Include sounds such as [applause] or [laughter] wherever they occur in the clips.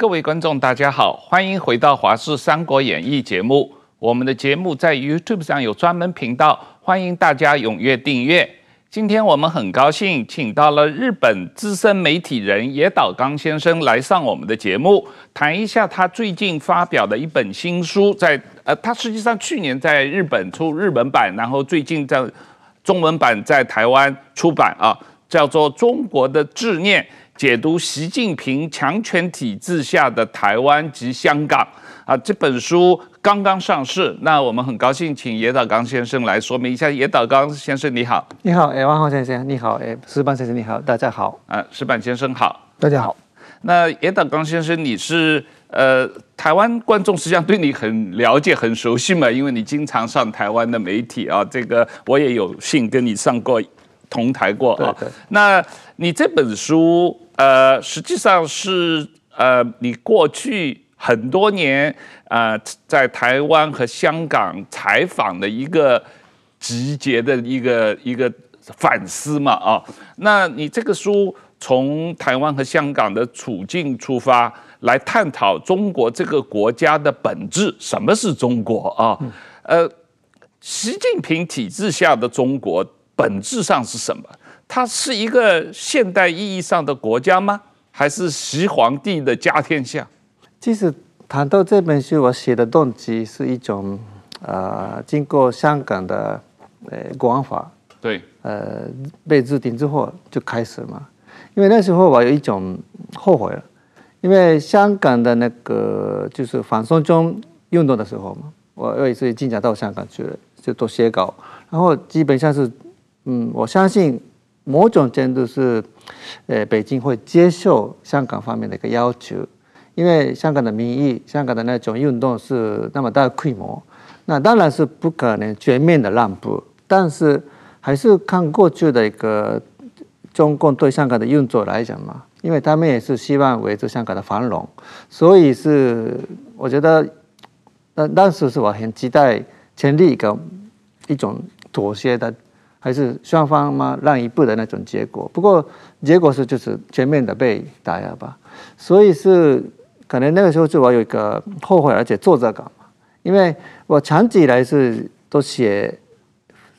各位观众，大家好，欢迎回到《华视三国演义》节目。我们的节目在 YouTube 上有专门频道，欢迎大家踊跃订阅。今天我们很高兴请到了日本资深媒体人野岛刚先生来上我们的节目，谈一下他最近发表的一本新书在。呃，他实际上去年在日本出日本版，然后最近在中文版在台湾出版啊，叫做《中国的执念：解读习近平强权体制下的台湾及香港》啊，这本书。刚刚上市，那我们很高兴请野岛刚先生来说明一下。野岛刚先生你好，你好，哎，汪浩先生你好，哎，石板先生你好，大家好，啊，石板先生好，大家好。那野岛刚先生，你是呃台湾观众实际上对你很了解、很熟悉嘛？因为你经常上台湾的媒体啊，这个我也有幸跟你上过同台过啊。那你这本书呃，实际上是呃你过去。很多年，呃，在台湾和香港采访的一个集结的一个一个反思嘛，啊，那你这个书从台湾和香港的处境出发，来探讨中国这个国家的本质，什么是中国啊？呃，习近平体制下的中国本质上是什么？它是一个现代意义上的国家吗？还是习皇帝的家天下？其实谈到这本书，我写的动机是一种，呃，经过香港的呃国安法对呃被制定之后就开始嘛，因为那时候我有一种后悔了，因为香港的那个就是反送中运动的时候嘛，我有一次经常到香港去了，就都写稿，然后基本上是，嗯，我相信某种程度是，呃，北京会接受香港方面的一个要求。因为香港的民意，香港的那种运动是那么大规模，那当然是不可能全面的让步，但是还是看过去的一个中共对香港的运作来讲嘛，因为他们也是希望维持香港的繁荣，所以是我觉得，那当时是我很期待成立一个一种妥协的，还是双方嘛让一步的那种结果，不过结果是就是全面的被打压吧，所以是。可能那个时候就我有一个后悔，而且作者感嘛，因为我长期以来是都写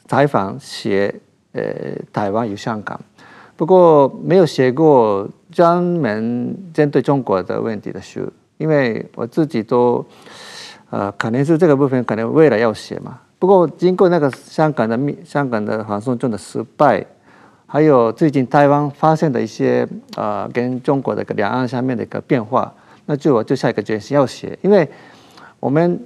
采访写呃台湾与香港，不过没有写过专门针对中国的问题的书，因为我自己都呃可能是这个部分可能未来要写嘛。不过经过那个香港的香港的反送中的失败，还有最近台湾发生的一些呃跟中国的两岸上面的一个变化。那就我就下一个决心要写，因为我们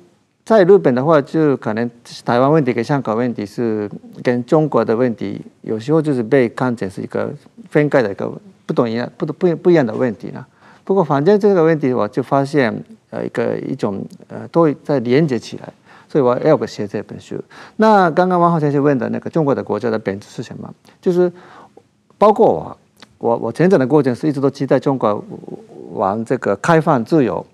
在日本的话，就可能台湾问题跟香港问题是跟中国的问题，有时候就是被看成是一个分开的一个不同一样不不不一样的问题了。不过反正这个问题，我就发现呃一个一种呃都在连接起来，所以我要个写这本书。那刚刚王浩先生问的那个中国的国家的本质是什么？就是包括我我我成长的过程是一直都期待中国。往这个开放、自由、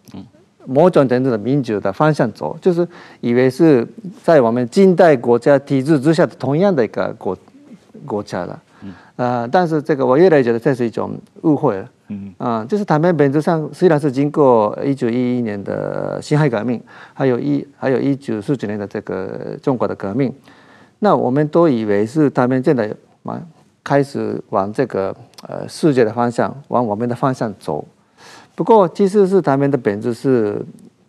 某种程度的民主的方向走，就是以为是在我们近代国家体制之下的同样的一个国国家了。呃，但是这个我越来越觉得这是一种误会了。嗯，啊，就是他们本质上虽然是经过一九一一年的辛亥革命，还有一还有一九四九年的这个中国的革命，那我们都以为是他们真的往开始往这个呃世界的方向，往我们的方向走。不过，其实是他们的本质是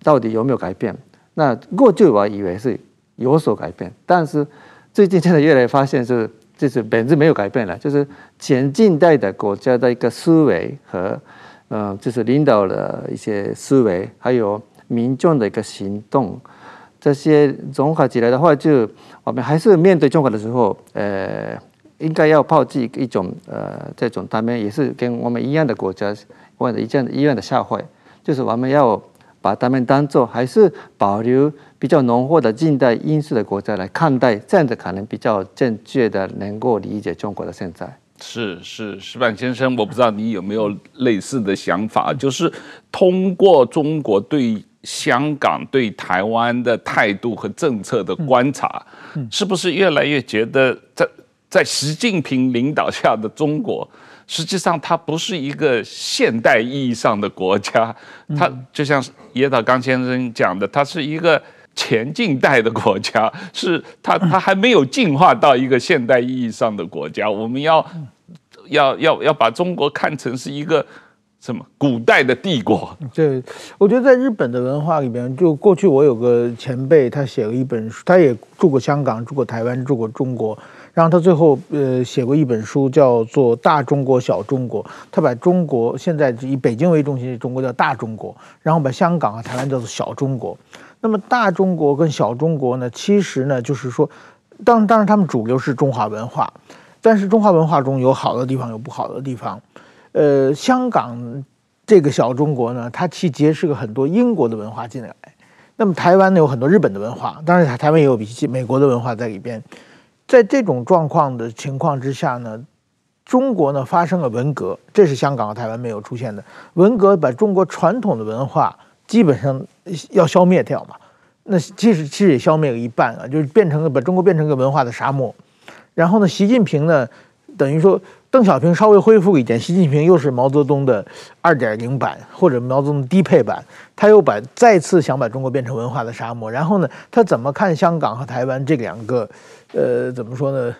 到底有没有改变？那过去我以为是有所改变，但是最近真的越来越发现是，就是本质没有改变了。就是前近代的国家的一个思维和，嗯，就是领导的一些思维，还有民众的一个行动，这些综合起来的话，就我们还是面对中国的时候，呃，应该要抛弃一种呃这种他们也是跟我们一样的国家。或者一样的医院的社会，就是我们要把他们当做还是保留比较浓厚的近代因素的国家来看待，这样子可能比较正确的能够理解中国的现在。是是，石板先生，我不知道你有没有类似的想法，就是通过中国对香港、对台湾的态度和政策的观察，是不是越来越觉得在在习近平领导下的中国？实际上它不是一个现代意义上的国家，它就像野岛刚先生讲的，它是一个前近代的国家，[laughs] 是它它还没有进化到一个现代意义上的国家。我们要要要要把中国看成是一个。什么古代的帝国？对，我觉得在日本的文化里边，就过去我有个前辈，他写了一本书，他也住过香港，住过台湾，住过中国，然后他最后呃写过一本书，叫做《大中国小中国》，他把中国现在以北京为中心的中国叫大中国，然后把香港和台湾叫做小中国。那么大中国跟小中国呢，其实呢就是说，当当然他们主流是中华文化，但是中华文化中有好的地方，有不好的地方。呃，香港这个小中国呢，它其实结识了很多英国的文化进来。那么台湾呢，有很多日本的文化，当然台湾也有比美国的文化在里边。在这种状况的情况之下呢，中国呢发生了文革，这是香港和台湾没有出现的。文革把中国传统的文化基本上要消灭掉嘛。那其实其实也消灭了一半啊，就是变成了把中国变成一个文化的沙漠。然后呢，习近平呢，等于说。邓小平稍微恢复一点，习近平又是毛泽东的二点零版或者毛泽东低配版，他又把再次想把中国变成文化的沙漠。然后呢，他怎么看香港和台湾这两个，呃，怎么说呢？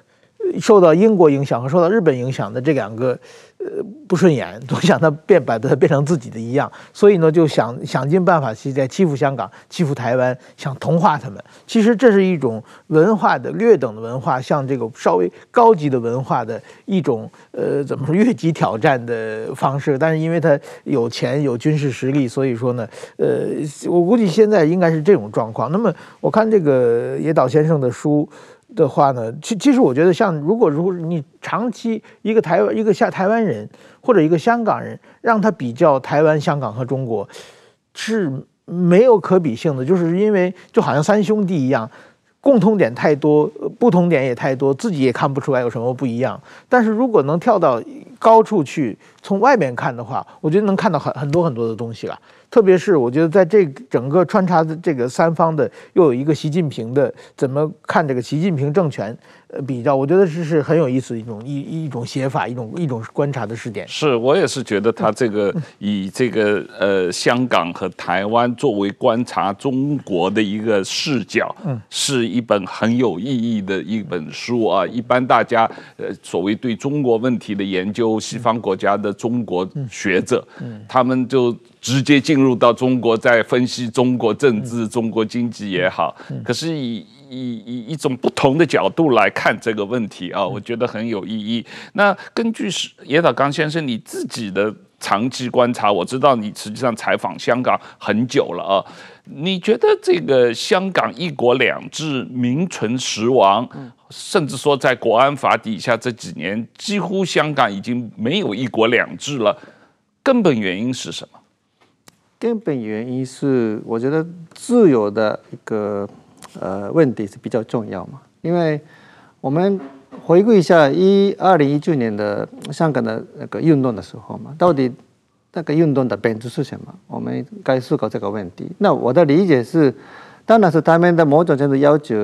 受到英国影响和受到日本影响的这两个，呃，不顺眼，总想他变把它变成自己的一样，所以呢，就想想尽办法去在欺负香港、欺负台湾，想同化他们。其实这是一种文化的劣等的文化，向这个稍微高级的文化的一种，呃，怎么说越级挑战的方式。但是因为他有钱有军事实力，所以说呢，呃，我估计现在应该是这种状况。那么我看这个野岛先生的书。的话呢，其其实我觉得，像如果如果你长期一个台湾一个下台湾人或者一个香港人，让他比较台湾、香港和中国，是没有可比性的，就是因为就好像三兄弟一样，共通点太多，不同点也太多，自己也看不出来有什么不一样。但是如果能跳到高处去，从外面看的话，我觉得能看到很很多很多的东西了。特别是我觉得，在这整个穿插的这个三方的，又有一个习近平的，怎么看这个习近平政权？呃，比较，我觉得这是很有意思的一种一一种写法，一种一种观察的视点。是我也是觉得他这个以这个呃香港和台湾作为观察中国的一个视角，嗯，是一本很有意义的一本书啊。一般大家呃所谓对中国问题的研究，西方国家的中国学者，嗯，他们就。直接进入到中国，在分析中国政治、中国经济也好，可是以以以一种不同的角度来看这个问题啊，我觉得很有意义。那根据是野岛刚先生你自己的长期观察，我知道你实际上采访香港很久了啊，你觉得这个香港一国两制名存实亡，甚至说在国安法底下这几年，几乎香港已经没有一国两制了，根本原因是什么？根本原因是，我觉得自由的一个呃问题是比较重要嘛。因为我们回顾一下一二零一九年的香港的那个运动的时候嘛，到底那个运动的本质是什么？我们该思考这个问题。那我的理解是，当然是他们的某种程度要求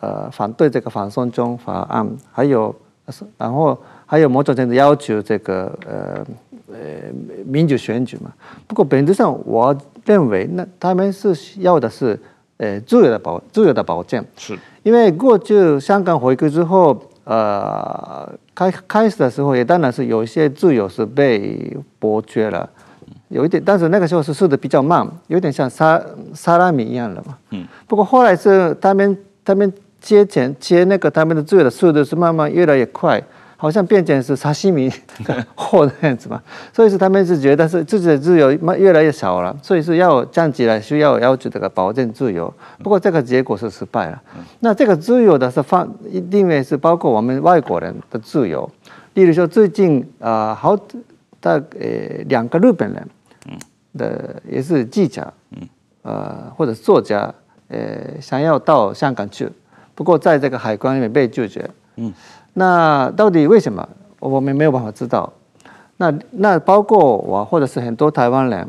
呃反对这个反送中法案，还有然后还有某种程度要求这个呃。呃，民主选举嘛。不过本质上，我认为那他们是要的是，呃，自由的保自由的保证。是。因为过去香港回归之后，呃，开开始的时候也当然是有一些自由是被剥削了，有一点，但是那个时候是速度比较慢，有点像沙沙拉米一样的嘛。嗯。不过后来是他们他们接钱接那个他们的自由的速度是慢慢越来越快。好像变成是沙西米的 [laughs] 货的样子嘛，所以是他们是觉得是自己的自由越来越少了，所以是要站起来需要要求这个保证自由。不过这个结果是失败了。那这个自由的是方一定会是包括我们外国人的自由，例如说最近啊、好大呃两个日本人的也是记者，呃或者作家，呃想要到香港去，不过在这个海关里面被拒绝。嗯。那到底为什么我们没有办法知道？那那包括我或者是很多台湾人，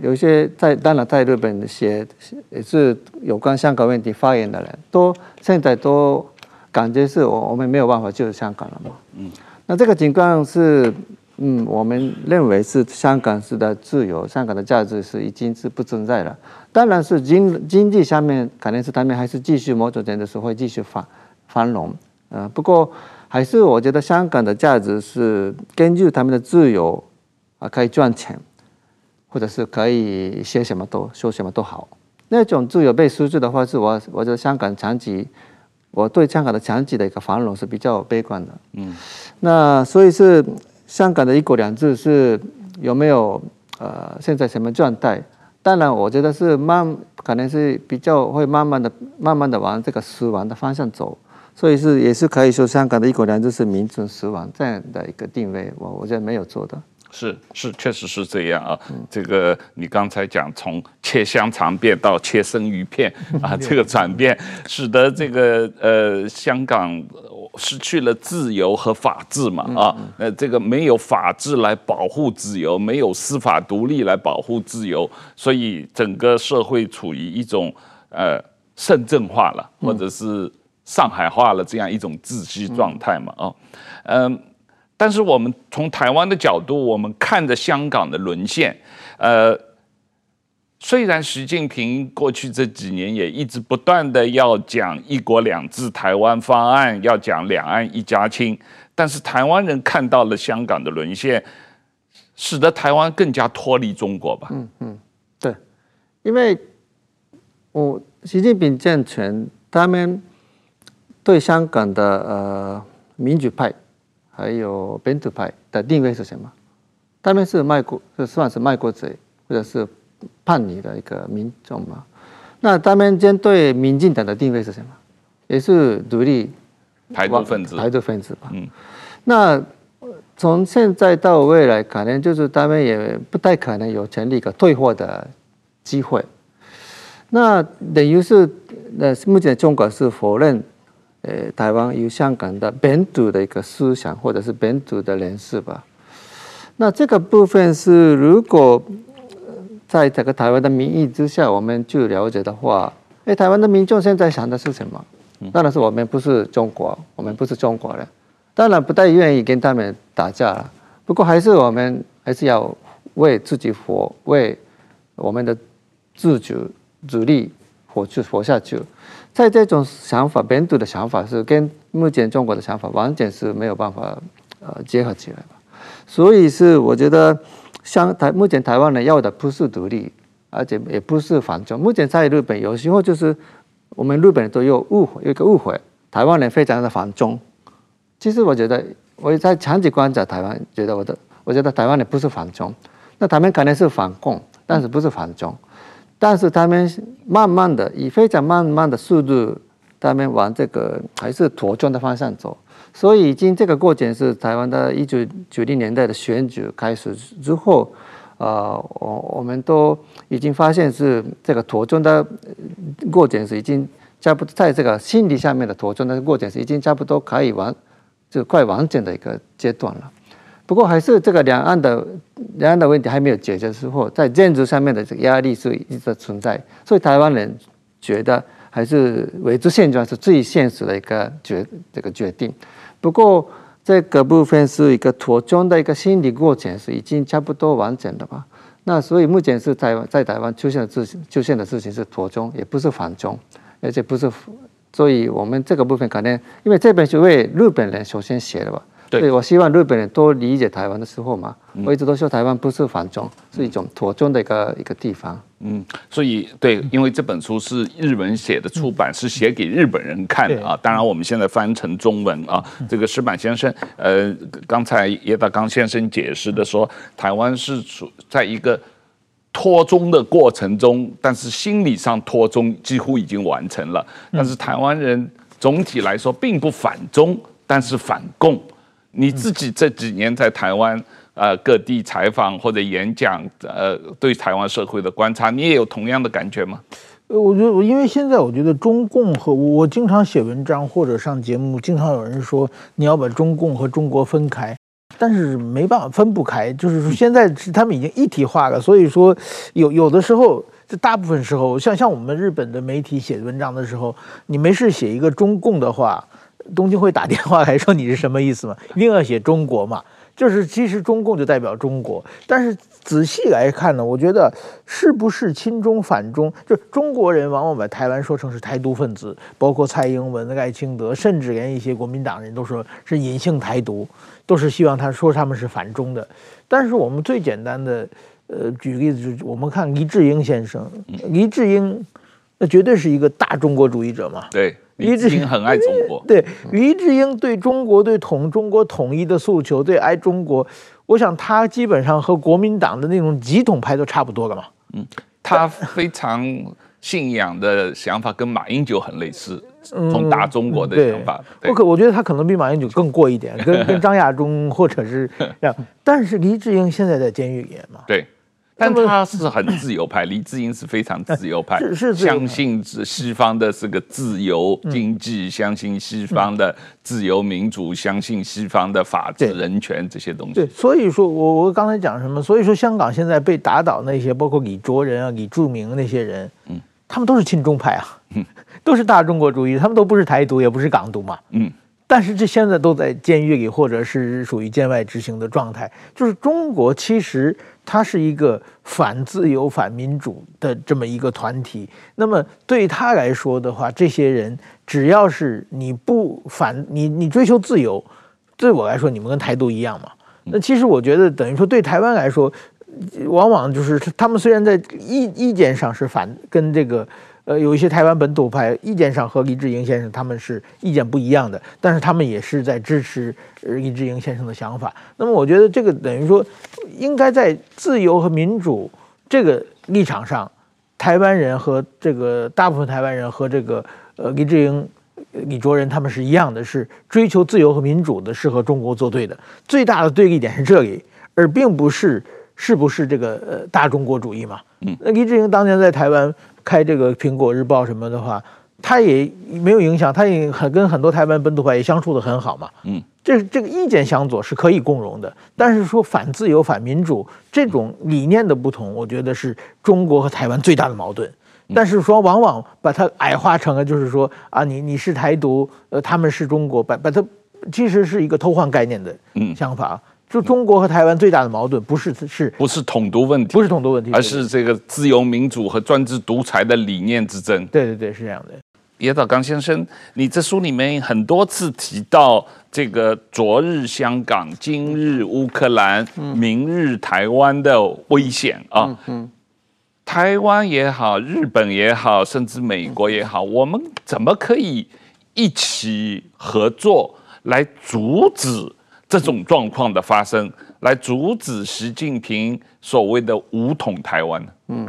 有一些在当然在日本写也是有关香港问题发言的人，都现在都感觉是我我们没有办法救香港了嘛。嗯。那这个情况是，嗯，我们认为是香港式的自由，香港的价值是已经是不存在了。当然是经经济上面，可能是他们还是继续某种程度是会继续繁繁荣，呃，不过还是我觉得香港的价值是根据他们的自由啊，可以赚钱，或者是可以写什么都说什么都好。那种自由被失去的话，是我我觉得香港长期，我对香港的长期的一个繁荣是比较悲观的。嗯，那所以是香港的一国两制是有没有呃现在什么状态？当然，我觉得是慢，可能是比较会慢慢的、慢慢的往这个死亡的方向走。所以是也是可以说，香港的一国两制是名存实亡这样的一个定位，我我觉得没有做到。是是，确实是这样啊。这个你刚才讲从切香肠片到切生鱼片 [laughs] 啊，这个转变使得这个呃香港失去了自由和法治嘛啊，呃这个没有法治来保护自由，没有司法独立来保护自由，所以整个社会处于一种呃深圳化了，或者是上海化了这样一种窒息状态嘛啊，嗯。但是我们从台湾的角度，我们看着香港的沦陷，呃，虽然习近平过去这几年也一直不断的要讲“一国两制”台湾方案，要讲“两岸一家亲”，但是台湾人看到了香港的沦陷，使得台湾更加脱离中国吧？嗯嗯，对，因为我习近平政权他们对香港的呃民主派。还有本土派的定位是什么？他们是卖国，是算是卖国贼，或者是叛逆的一个民众嘛？那他们针对民进党的定位是什么？也是独立台独分子，台独分子吧？嗯。那从现在到未来，可能就是他们也不太可能有成立一个退货的机会。那等于是，那目前中国是否认？呃，台湾有香港的本土的一个思想，或者是本土的人士吧。那这个部分是，如果在这个台湾的民意之下，我们去了解的话，哎，台湾的民众现在想的是什么？当然是我们不是中国，我们不是中国人，当然不太愿意跟他们打架了。不过还是我们还是要为自己活，为我们的自主、主力活去活下去。在这种想法，本土的想法是跟目前中国的想法完全是没有办法呃结合起来。所以是我觉得，像台目前台湾人要的不是独立，而且也不是反中。目前在日本有时候就是我们日本人都有误会，有一个误会，台湾人非常的反中。其实我觉得我在长期观察台湾，觉得我的我觉得台湾人不是反中，那他们可能是反共，但是不是反中。但是他们慢慢的以非常慢慢的速度，他们往这个还是妥中的方向走。所以，已经这个过程是台湾的一九九零年代的选举开始之后，呃，我我们都已经发现是这个妥中的过程是已经差不多在这个心理下面的妥中的过程是已经差不多可以完就快完整的一个阶段了。不过还是这个两岸的两岸的问题还没有解决的时候，在政治上面的这个压力是一直存在，所以台湾人觉得还是维持现状是最现实的一个决这个决定。不过这个部分是一个妥中的一个心理过程，是已经差不多完整的吧？那所以目前是台湾在台湾出现的事情出现的事情是妥中，也不是反中，而且不是，所以我们这个部分可能因为这本书为日本人首先写的吧。对，所以我希望日本人多理解台湾的时候嘛，我一直都说台湾不是反中，是一种妥中的一个一个地方。嗯，所以对，因为这本书是日文写的出版，是写给日本人看的啊。当然，我们现在翻成中文啊。这个石板先生，呃，刚才叶大刚先生解释的说，台湾是处在一个脱中的过程中，但是心理上脱中几乎已经完成了。但是台湾人总体来说并不反中，但是反共。你自己这几年在台湾呃各地采访或者演讲，呃对台湾社会的观察，你也有同样的感觉吗？呃，我觉得，因为现在我觉得中共和我经常写文章或者上节目，经常有人说你要把中共和中国分开，但是没办法分不开，就是说现在是他们已经一体化了，所以说有有的时候，这大部分时候，像像我们日本的媒体写文章的时候，你没事写一个中共的话。东京会打电话来说你是什么意思吗？[laughs] 一定要写中国嘛？就是其实中共就代表中国，但是仔细来看呢，我觉得是不是亲中反中？就中国人往往把台湾说成是台独分子，包括蔡英文、赖清德，甚至连一些国民党人都说是隐性台独，都是希望他说他们是反中的。但是我们最简单的，呃，举例子，就是我们看黎智英先生，黎智英那绝对是一个大中国主义者嘛？对。[laughs] 黎志英很爱中国，对黎志英对中国对统中国统一的诉求，对爱中国，我想他基本上和国民党的那种极统派都差不多了嘛。嗯，他非常信仰的想法跟马英九很类似，从大中国的想法。我可我觉得他可能比马英九更过一点，跟 [laughs] 跟张亚中或者是这样。[laughs] 但是黎智英现在在监狱里嘛？对。但他是很自由派，李智英是非常自由派，[laughs] 是是相信西方的这个自由经济，相信西方的自由民主，相信西方的法治人权这些东西。对，所以说我我刚才讲什么？所以说香港现在被打倒那些，包括李卓人啊、李柱铭那些人，嗯，他们都是亲中派啊，嗯，都是大中国主义，他们都不是台独，也不是港独嘛，嗯。但是这现在都在监狱里，或者是属于监外执行的状态。就是中国其实他是一个反自由、反民主的这么一个团体。那么对他来说的话，这些人只要是你不反你，你追求自由，对我来说，你们跟台独一样嘛。那其实我觉得，等于说对台湾来说，往往就是他们虽然在意意见上是反跟这个。呃，有一些台湾本土派意见上和黎智英先生他们是意见不一样的，但是他们也是在支持黎智英先生的想法。那么，我觉得这个等于说，应该在自由和民主这个立场上，台湾人和这个大部分台湾人和这个呃黎智英、李卓人他们是一样的，是追求自由和民主的，是和中国作对的。最大的对立点是这里，而并不是是不是这个呃大中国主义嘛。嗯，那黎智英当年在台湾。开这个苹果日报什么的话，他也没有影响，他也很跟很多台湾本土派也相处得很好嘛。嗯，这这个意见相左是可以共荣的，但是说反自由、反民主这种理念的不同，我觉得是中国和台湾最大的矛盾。但是说往往把它矮化成了就是说啊，你你是台独，呃，他们是中国，把把它其实是一个偷换概念的想法。嗯就中国和台湾最大的矛盾，不是是，不是统独问题，不是统独问题，而是这个自由民主和专制独裁的理念之争。对对对，是这样的。野岛刚先生，你这书里面很多次提到这个昨日香港、今日乌克兰、明日台湾的危险啊。嗯嗯。台湾也好，日本也好，甚至美国也好，我们怎么可以一起合作来阻止？这种状况的发生，来阻止习近平所谓的“武统台湾”。嗯，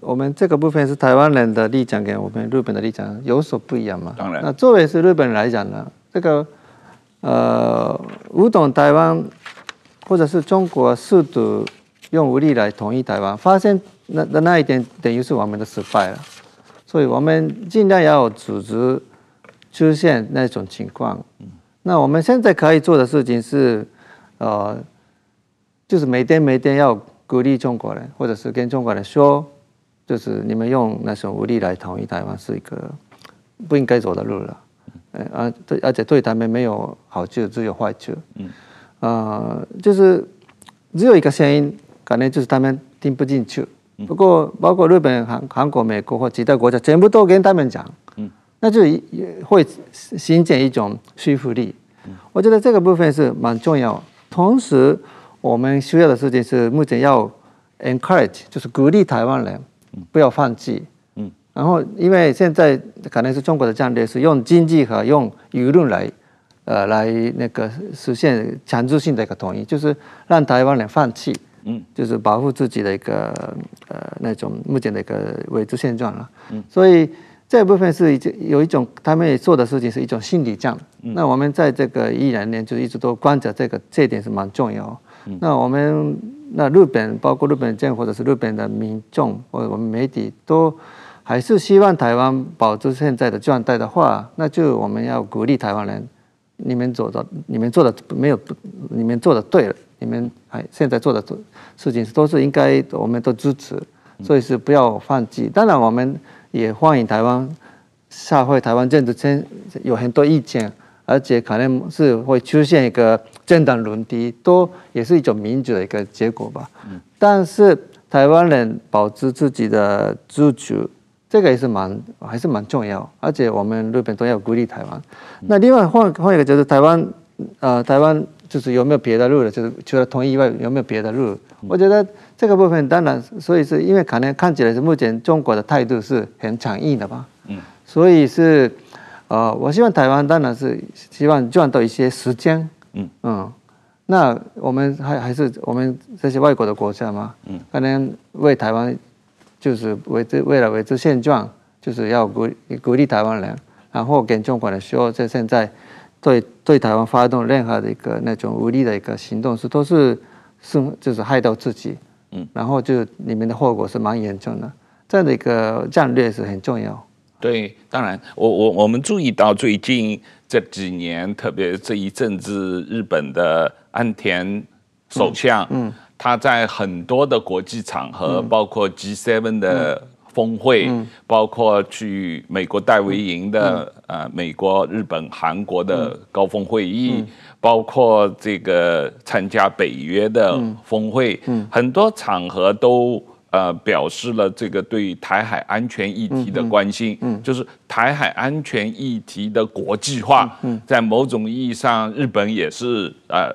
我们这个部分是台湾人的立场，跟我们日本的立场有所不一样嘛？当然。那作为是日本人来讲呢，这个呃“武统台湾”或者是中国试图用武力来统一台湾，发现那那那一点等于是我们的失败了，所以我们尽量要阻止出现那种情况。嗯那我们现在可以做的事情是，呃，就是每天每天要鼓励中国人，或者是跟中国人说，就是你们用那种武力来统一台湾是一个不应该走的路了，而对，而且对他们没有好处，只有坏处。嗯，呃，就是只有一个声音，可能就是他们听不进去。不过，包括日本、韩韩国、美国或其他国家，全部都跟他们讲。那就也会形成一种说服力。我觉得这个部分是蛮重要。同时，我们需要的事情是目前要 encourage，就是鼓励台湾人不要放弃。嗯。然后，因为现在可能是中国的战略是用经济和用舆论来，呃，来那个实现强制性的一个统一，就是让台湾人放弃。嗯。就是保护自己的一个呃那种目前的一个维持现状了。嗯。所以。这部分是一有一种他们也做的事情是一种心理战。嗯、那我们在这个一两年就一直都观察这个，这一点是蛮重要。嗯、那我们那日本包括日本政府或者是日本的民众或者我们媒体都还是希望台湾保持现在的状态的话，那就我们要鼓励台湾人，你们做的你们做的没有，你们做的对了，你们还现在做的事情都是应该我们都支持，所以是不要放弃。当然我们。也欢迎台湾社会、台湾政治圈有很多意见，而且可能是会出现一个政党轮替，都也是一种民主的一个结果吧。嗯、但是台湾人保持自己的自主，这个也是蛮还是蛮重要，而且我们日本都要鼓励台湾。嗯、那另外换换一个就是台湾，呃，台湾就是有没有别的路了？就是除了统一以外，有没有别的路？嗯、我觉得这个部分当然，所以是因为可能看起来是目前中国的态度是很强硬的吧。嗯，所以是。呃，我希望台湾当然是希望赚到一些时间，嗯。嗯，那我们还还是我们这些外国的国家嘛，嗯，可能为台湾就是维持为了维持现状，就是要鼓鼓励台湾人，然后跟中国人说，在现在对对台湾发动任何的一个那种武力的一个行动是都是是就是害到自己，嗯，然后就里面的后果是蛮严重的，这样的一个战略是很重要。对，当然，我我我们注意到最近这几年，特别这一阵子，日本的安田首相，嗯，嗯。他在很多的国际场合，嗯、包括 G7 的峰会，嗯、包括去美国戴维营的、嗯、呃美国、日本、韩国的高峰会议，嗯、包括这个参加北约的峰会，很多场合都。呃，表示了这个对台海安全议题的关心，就是台海安全议题的国际化，嗯，在某种意义上，日本也是呃，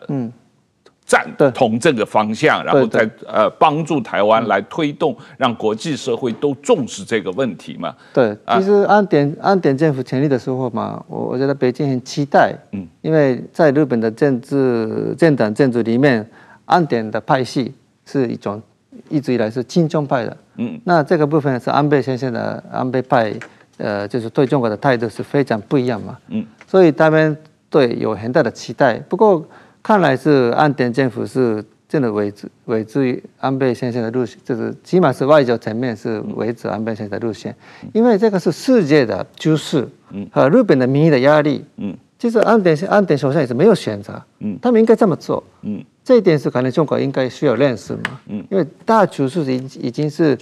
嗯，赞同这个方向，然后再呃帮助台湾来推动，让国际社会都重视这个问题嘛。对，其实岸田岸田政府成立的时候嘛，我我觉得北京很期待，嗯，因为在日本的政治政党政治里面，岸田的派系是一种。一直以来是亲中派的，嗯，那这个部分是安倍先生的安倍派，呃，就是对中国的态度是非常不一样嘛，嗯，所以他们对有很大的期待。不过看来是岸田政府是真的维持维持于安倍先生的路线，就是起码是外交层面是维持安倍先生的路线，因为这个是世界的局势，嗯，和日本的民意的压力，嗯，其实岸田岸田首相也是没有选择，嗯，他们应该这么做，嗯。这一点是可能中国应该需要认识嘛，嗯，因为大局势已已经是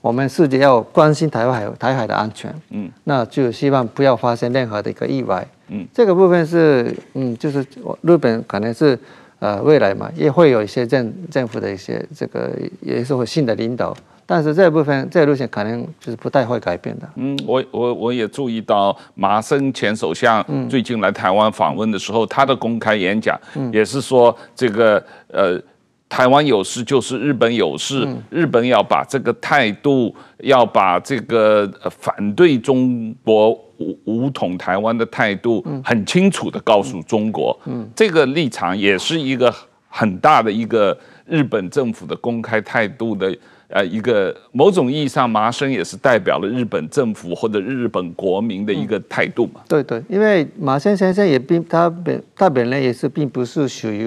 我们世界要关心台湾海台海的安全，嗯，那就希望不要发生任何的一个意外，嗯，这个部分是嗯，就是日本可能是呃未来嘛也会有一些政政府的一些这个也是会新的领导。但是这部分这个路线可能就是不太会改变的。嗯，我我我也注意到麻生前首相最近来台湾访问的时候，嗯、他的公开演讲也是说，这个呃，台湾有事就是日本有事，嗯、日本要把这个态度，要把这个反对中国武武统台湾的态度，很清楚的告诉中国。嗯，嗯这个立场也是一个很大的一个日本政府的公开态度的。呃，一个某种意义上，麻生也是代表了日本政府或者日本国民的一个态度嘛。嗯、对对，因为麻生先生也并他本他本人也是并不是属于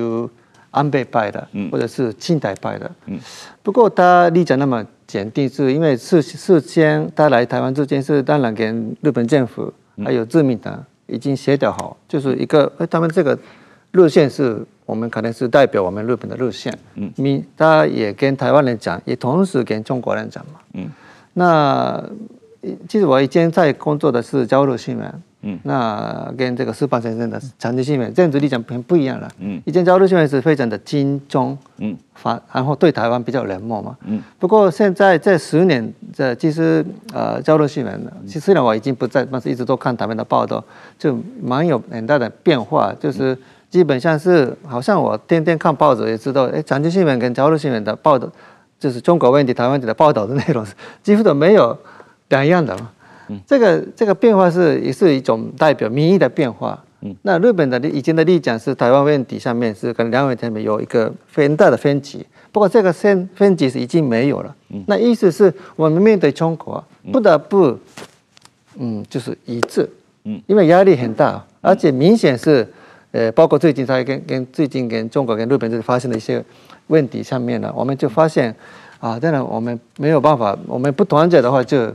安倍派的，嗯，或者是亲台派的，嗯。不过他立场那么坚定，是因为事事先他来台湾之前是当然跟日本政府还有自民党已经协调好，就是一个他们这个路线是。我们可能是代表我们日本的路线，嗯，民他也跟台湾人讲，也同时跟中国人讲嘛，嗯，那其实我以前在工作的是交流新闻，嗯，那跟这个四方先生的长期新闻政治立场很不一样了，嗯，以前朝日新闻是非常的精忠，嗯，反然后对台湾比较冷漠嘛，嗯，不过现在这十年，这其实呃朝日新闻，其实虽然我已经不在，但是一直都看台湾的报道，就蛮有很大的变化，就是。基本上是，好像我天天看报纸也知道，哎，长期新闻跟朝日新闻的报道，就是中国问题、台湾问题的报道的内容，几乎都没有两样的嘛。嗯，这个这个变化是也是一种代表民意的变化。嗯，那日本的以前的立场是台湾问题上面是跟两岸这边有一个很大的分歧，不过这个分分歧是已经没有了。嗯，那意思是我们面对中国不得不，嗯，就是一致。嗯，因为压力很大，而且明显是。呃，包括最近在跟跟最近跟中国跟日本这里发生的一些问题上面呢，我们就发现啊，当然我们没有办法，我们不团结的话就，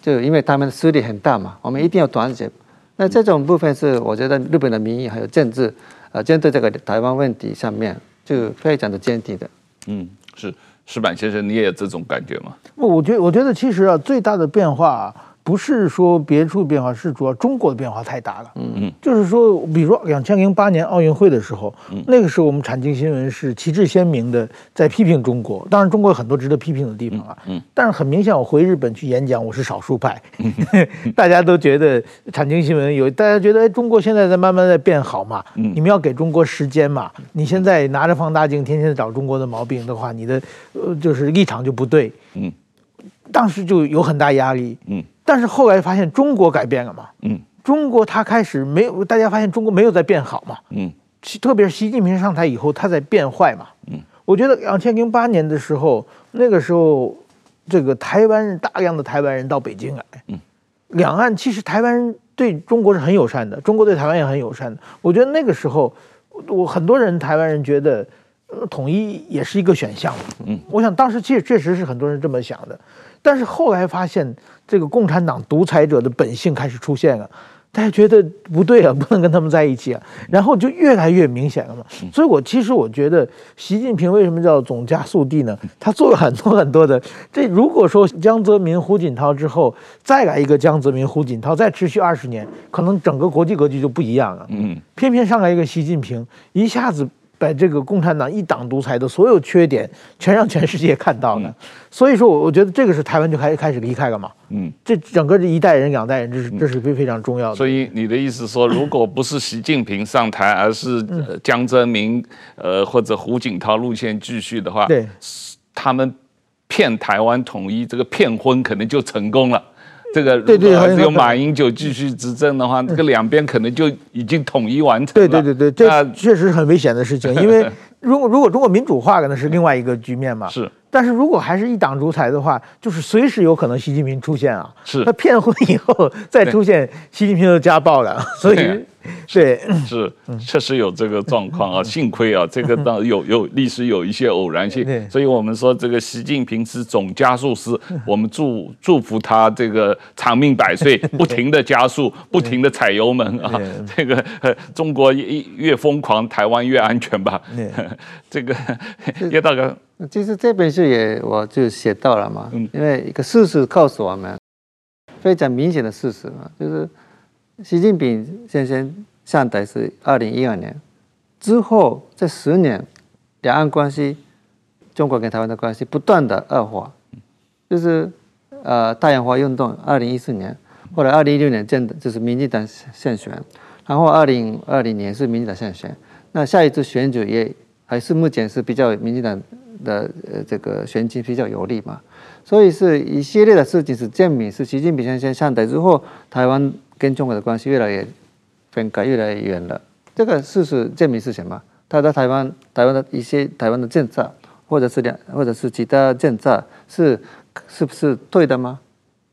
就就因为他们的势力很大嘛，我们一定要团结。那这种部分是我觉得日本的民意还有政治，呃，针对这个台湾问题上面就非常的坚定的。嗯，是石板先生，你也有这种感觉吗？我觉得我觉得其实啊，最大的变化。不是说别处变化，是主要中国的变化太大了。嗯嗯，就是说，比如说两千零八年奥运会的时候，嗯、那个时候我们产经新闻是旗帜鲜明的在批评中国。当然，中国有很多值得批评的地方啊。嗯，嗯但是很明显，我回日本去演讲，我是少数派。嗯、[laughs] 大家都觉得产经新闻有，大家觉得哎，中国现在在慢慢在变好嘛。嗯，你们要给中国时间嘛。你现在拿着放大镜天天找中国的毛病的话，你的呃就是立场就不对。嗯。当时就有很大压力，嗯，但是后来发现中国改变了嘛，嗯，中国它开始没有，大家发现中国没有在变好嘛，嗯，特别是习近平上台以后，他在变坏嘛，嗯，我觉得两千零八年的时候，那个时候，这个台湾人大量的台湾人到北京来，嗯，两岸其实台湾人对中国是很友善的，中国对台湾也很友善。的，我觉得那个时候，我很多人台湾人觉得。统一也是一个选项，嗯，我想当时其实确实是很多人这么想的，但是后来发现这个共产党独裁者的本性开始出现了，大家觉得不对啊，不能跟他们在一起啊，然后就越来越明显了嘛。所以我其实我觉得习近平为什么叫总加速地呢？他做了很多很多的。这如果说江泽民、胡锦涛之后再来一个江泽民、胡锦涛，再持续二十年，可能整个国际格局就不一样了。嗯，偏偏上来一个习近平，一下子。把这个共产党一党独裁的所有缺点，全让全世界看到了。嗯、所以说，我我觉得这个是台湾就开始开始离开了嘛。嗯，这整个这一代人、两代人，这是这是非非常重要的。所以你的意思说，如果不是习近平上台，而是江泽民呃或者胡锦涛路线继续的话，对，他们骗台湾统一这个骗婚可能就成功了。这个对对，还是有马英九继续执政的话，这个两边可能就已经统一完成了。对对对对，这确实是很危险的事情，因为 [laughs] 如果如果中国民主化，可能是另外一个局面嘛。是，但是如果还是一党独裁的话，就是随时有可能习近平出现啊。是，他骗婚以后再出现，习近平就家暴了，[laughs] 所以。对，是确实有这个状况啊，幸亏啊，这个当有有历史有一些偶然性，所以我们说这个习近平是总加速师，[laughs] 我们祝祝福他这个长命百岁，[laughs] 不停的加速，不停的踩油门啊，这个中国越疯狂，台湾越安全吧。这个叶大哥，其实这本书也我就写到了嘛，因为一个事实告诉我们非常明显的事实嘛，就是。习近平先生上台是二零一二年之后，这十年两岸关系，中国跟台湾的关系不断的恶化，就是呃太阳花运动二零一四年，后来二零一六年建的就是民进党胜选，然后二零二零年是民进党胜选，那下一次选举也还是目前是比较民进党的呃这个选情比较有利嘛，所以是一系列的事情是证明是习近平先生上台之后台湾。跟中国的关系越来越分开，越来越远了。这个事实证明是什么？他在台湾，台湾的一些台湾的政策，或者是两，或者是其他政策，是是不是对的吗？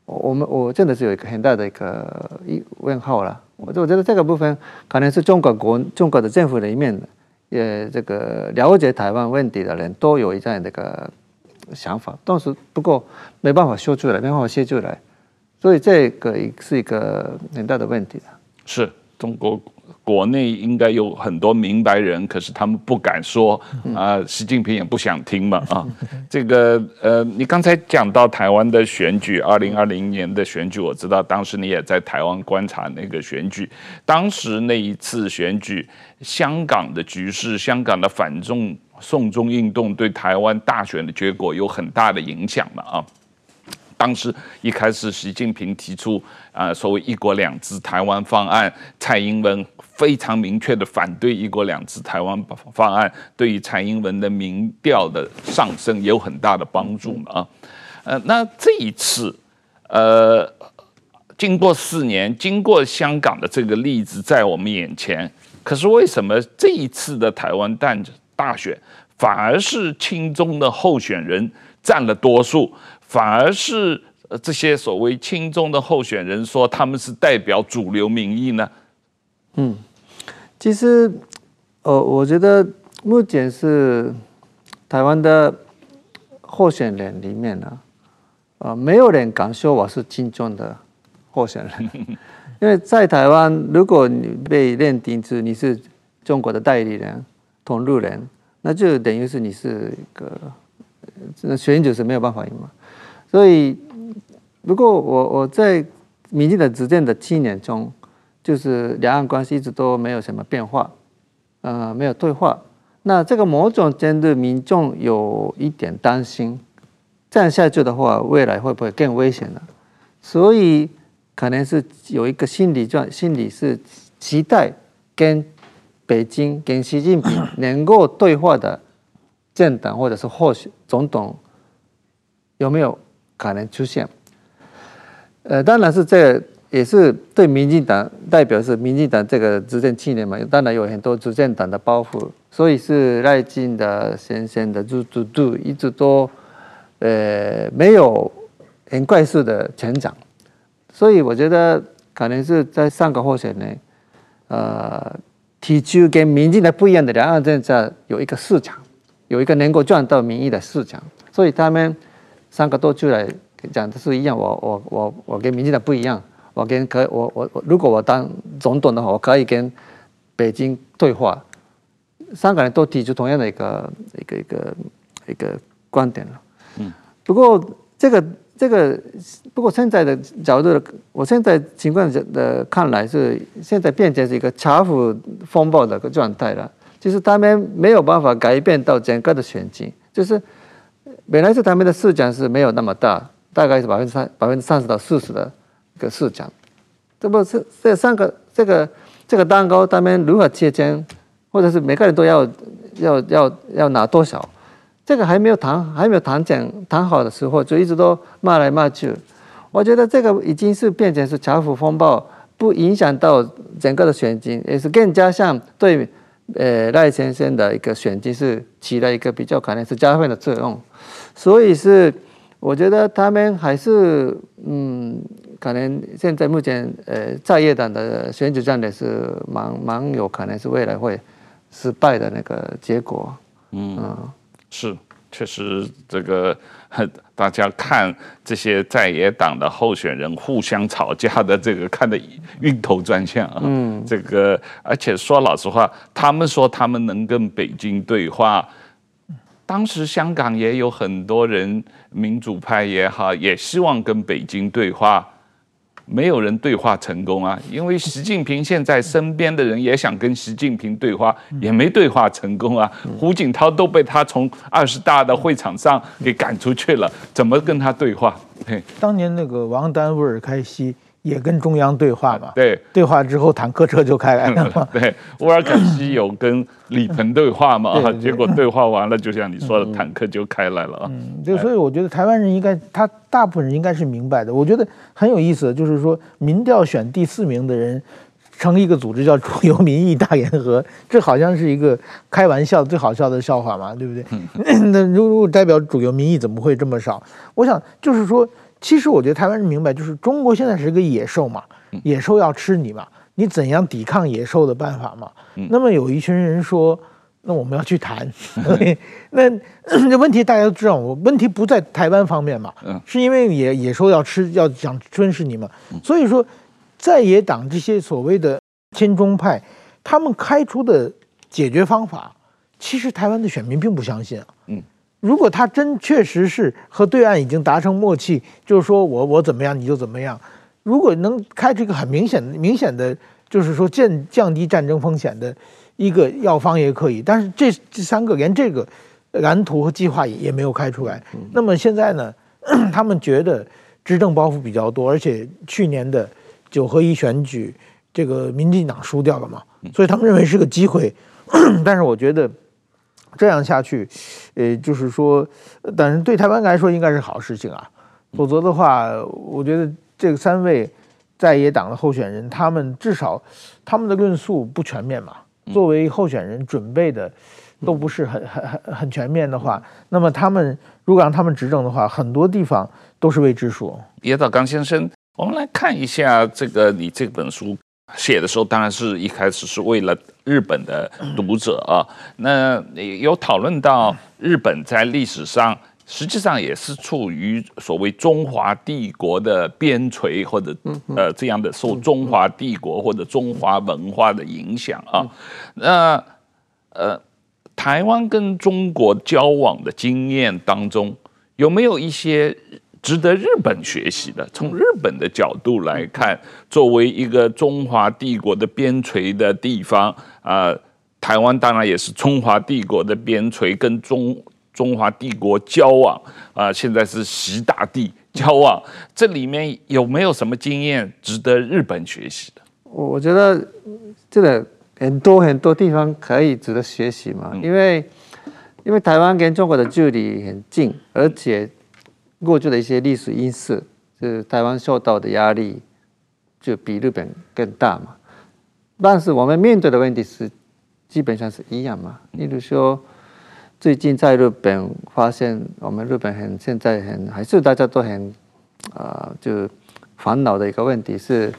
我我们我真的是有一个很大的一个一问号了。我我觉得这个部分可能是中国国中国的政府的一面，也，这个了解台湾问题的人都有这样的一个想法，但是不过没办法说出来，没办法写出来。所以这个是一个很大的问题。是中国国内应该有很多明白人，可是他们不敢说啊。习近平也不想听嘛啊。[laughs] 这个呃，你刚才讲到台湾的选举，二零二零年的选举，我知道当时你也在台湾观察那个选举。当时那一次选举，香港的局势，香港的反中送中运动对台湾大选的结果有很大的影响嘛啊。当时一开始，习近平提出啊所谓“一国两制”台湾方案，蔡英文非常明确的反对“一国两制”台湾方案，对于蔡英文的民调的上升有很大的帮助嘛啊，呃，那这一次，呃，经过四年，经过香港的这个例子在我们眼前，可是为什么这一次的台湾大大选反而是亲中的候选人占了多数？反而是这些所谓亲中的候选人说他们是代表主流民意呢？嗯，其实，呃，我觉得目前是台湾的候选人里面呢，啊、呃，没有人敢说我是亲中的候选人，[laughs] 因为在台湾，如果你被认定是你是中国的代理人、同路人，那就等于是你是一个选举是没有办法赢嘛。所以，不过我我在民进党执政的七年中，就是两岸关系一直都没有什么变化，呃，没有对话。那这个某种针对，民众有一点担心，这样下去的话，未来会不会更危险呢？所以可能是有一个心理状，心理是期待跟北京跟习近平能够对话的政党或者是候选总统有没有可能出现？呃，当然是这也是对民进党代表是民进党这个执政七年嘛，当然有很多执政党的包袱，所以是赖清德先生的支持度一直都呃没有很快速的成长，所以我觉得可能是在上个候选人呃提出跟民进党不一样的两岸政策有一个市场，有一个能够赚到民意的市场，所以他们三个都出来讲的是一样，我我我我跟民进党不一样。我跟可我我我，如果我当总统的话，我可以跟北京对话。三个人都提出同样的一个一个一个一个观点了。嗯。不过这个这个，不过现在的角度，我现在情况的看来是现在变成是一个茶壶风暴的个状态了。就是他们没有办法改变到整个的选情，就是本来是他们的市场是没有那么大，大概是百分之三百分之三十到四十的一。个市场，这不是这三个这个这个蛋糕，他们如何切成，或者是每个人都要要要要拿多少？这个还没有谈，还没有谈讲谈好的时候，就一直都骂来骂去。我觉得这个已经是变成是茶壶风暴，不影响到整个的选情，也是更加像对呃赖先生的一个选情是起了一个比较可能是加分的作用。所以是我觉得他们还是嗯。可能现在目前，呃，在野党的选举战略是蛮蛮有可能是未来会失败的那个结果。嗯，嗯是，确实这个 [laughs] 大家看这些在野党的候选人互相吵架的这个看得晕头转向啊。嗯，这个而且说老实话，他们说他们能跟北京对话，当时香港也有很多人，民主派也好，也希望跟北京对话。没有人对话成功啊，因为习近平现在身边的人也想跟习近平对话，也没对话成功啊。胡锦涛都被他从二十大的会场上给赶出去了，怎么跟他对话？嘿，当年那个王丹、乌尔开西。也跟中央对话嘛？对，对话之后坦克车就开来了嘛。[laughs] 对，乌尔坎西有跟李鹏对话嘛？结果对话完了，就像你说的，坦克就开来了啊。嗯，对，所以我觉得台湾人应该，他大部分人应该是明白的。我觉得很有意思的，就是说民调选第四名的人成立一个组织叫“主流民意大联合”，这好像是一个开玩笑最好笑的笑话嘛，对不对？[laughs] 那如果代表主流民意，怎么会这么少？我想就是说。其实我觉得台湾人明白，就是中国现在是个野兽嘛，野兽要吃你嘛，你怎样抵抗野兽的办法嘛？那么有一群人说，那我们要去谈，[laughs] 那 [coughs] 这问题大家都知道，我问题不在台湾方面嘛，是因为野野兽要吃，要想吞噬你嘛，所以说在野党这些所谓的亲中派，他们开出的解决方法，其实台湾的选民并不相信啊。嗯。如果他真确实是和对岸已经达成默契，就是说我我怎么样你就怎么样。如果能开这个很明显的、明显的，就是说降降低战争风险的一个药方也可以。但是这这三个连这个蓝图和计划也也没有开出来。那么现在呢，他们觉得执政包袱比较多，而且去年的九合一选举，这个民进党输掉了嘛，所以他们认为是个机会。[laughs] 但是我觉得。这样下去，呃，就是说，但是对台湾来说应该是好事情啊。否则的话，我觉得这个三位在野党的候选人，他们至少他们的论述不全面嘛。作为候选人准备的都不是很很很很全面的话，那么他们如果让他们执政的话，很多地方都是未知数。野岛刚先生，我们来看一下这个你这本书。写的时候，当然是一开始是为了日本的读者啊。那有讨论到日本在历史上实际上也是处于所谓中华帝国的边陲，或者呃这样的受中华帝国或者中华文化的影响啊。那呃，台湾跟中国交往的经验当中，有没有一些？值得日本学习的？从日本的角度来看，作为一个中华帝国的边陲的地方啊、呃，台湾当然也是中华帝国的边陲，跟中中华帝国交往啊、呃，现在是习大帝交往，这里面有没有什么经验值得日本学习的？我我觉得这个很多很多地方可以值得学习嘛，因为因为台湾跟中国的距离很近，而且。过去的一些历史因素，就是台湾受到的压力就比日本更大嘛。但是我们面对的问题是基本上是一样嘛。例如说，最近在日本发现，我们日本很现在很还是大家都很啊、呃，就烦恼的一个问题是，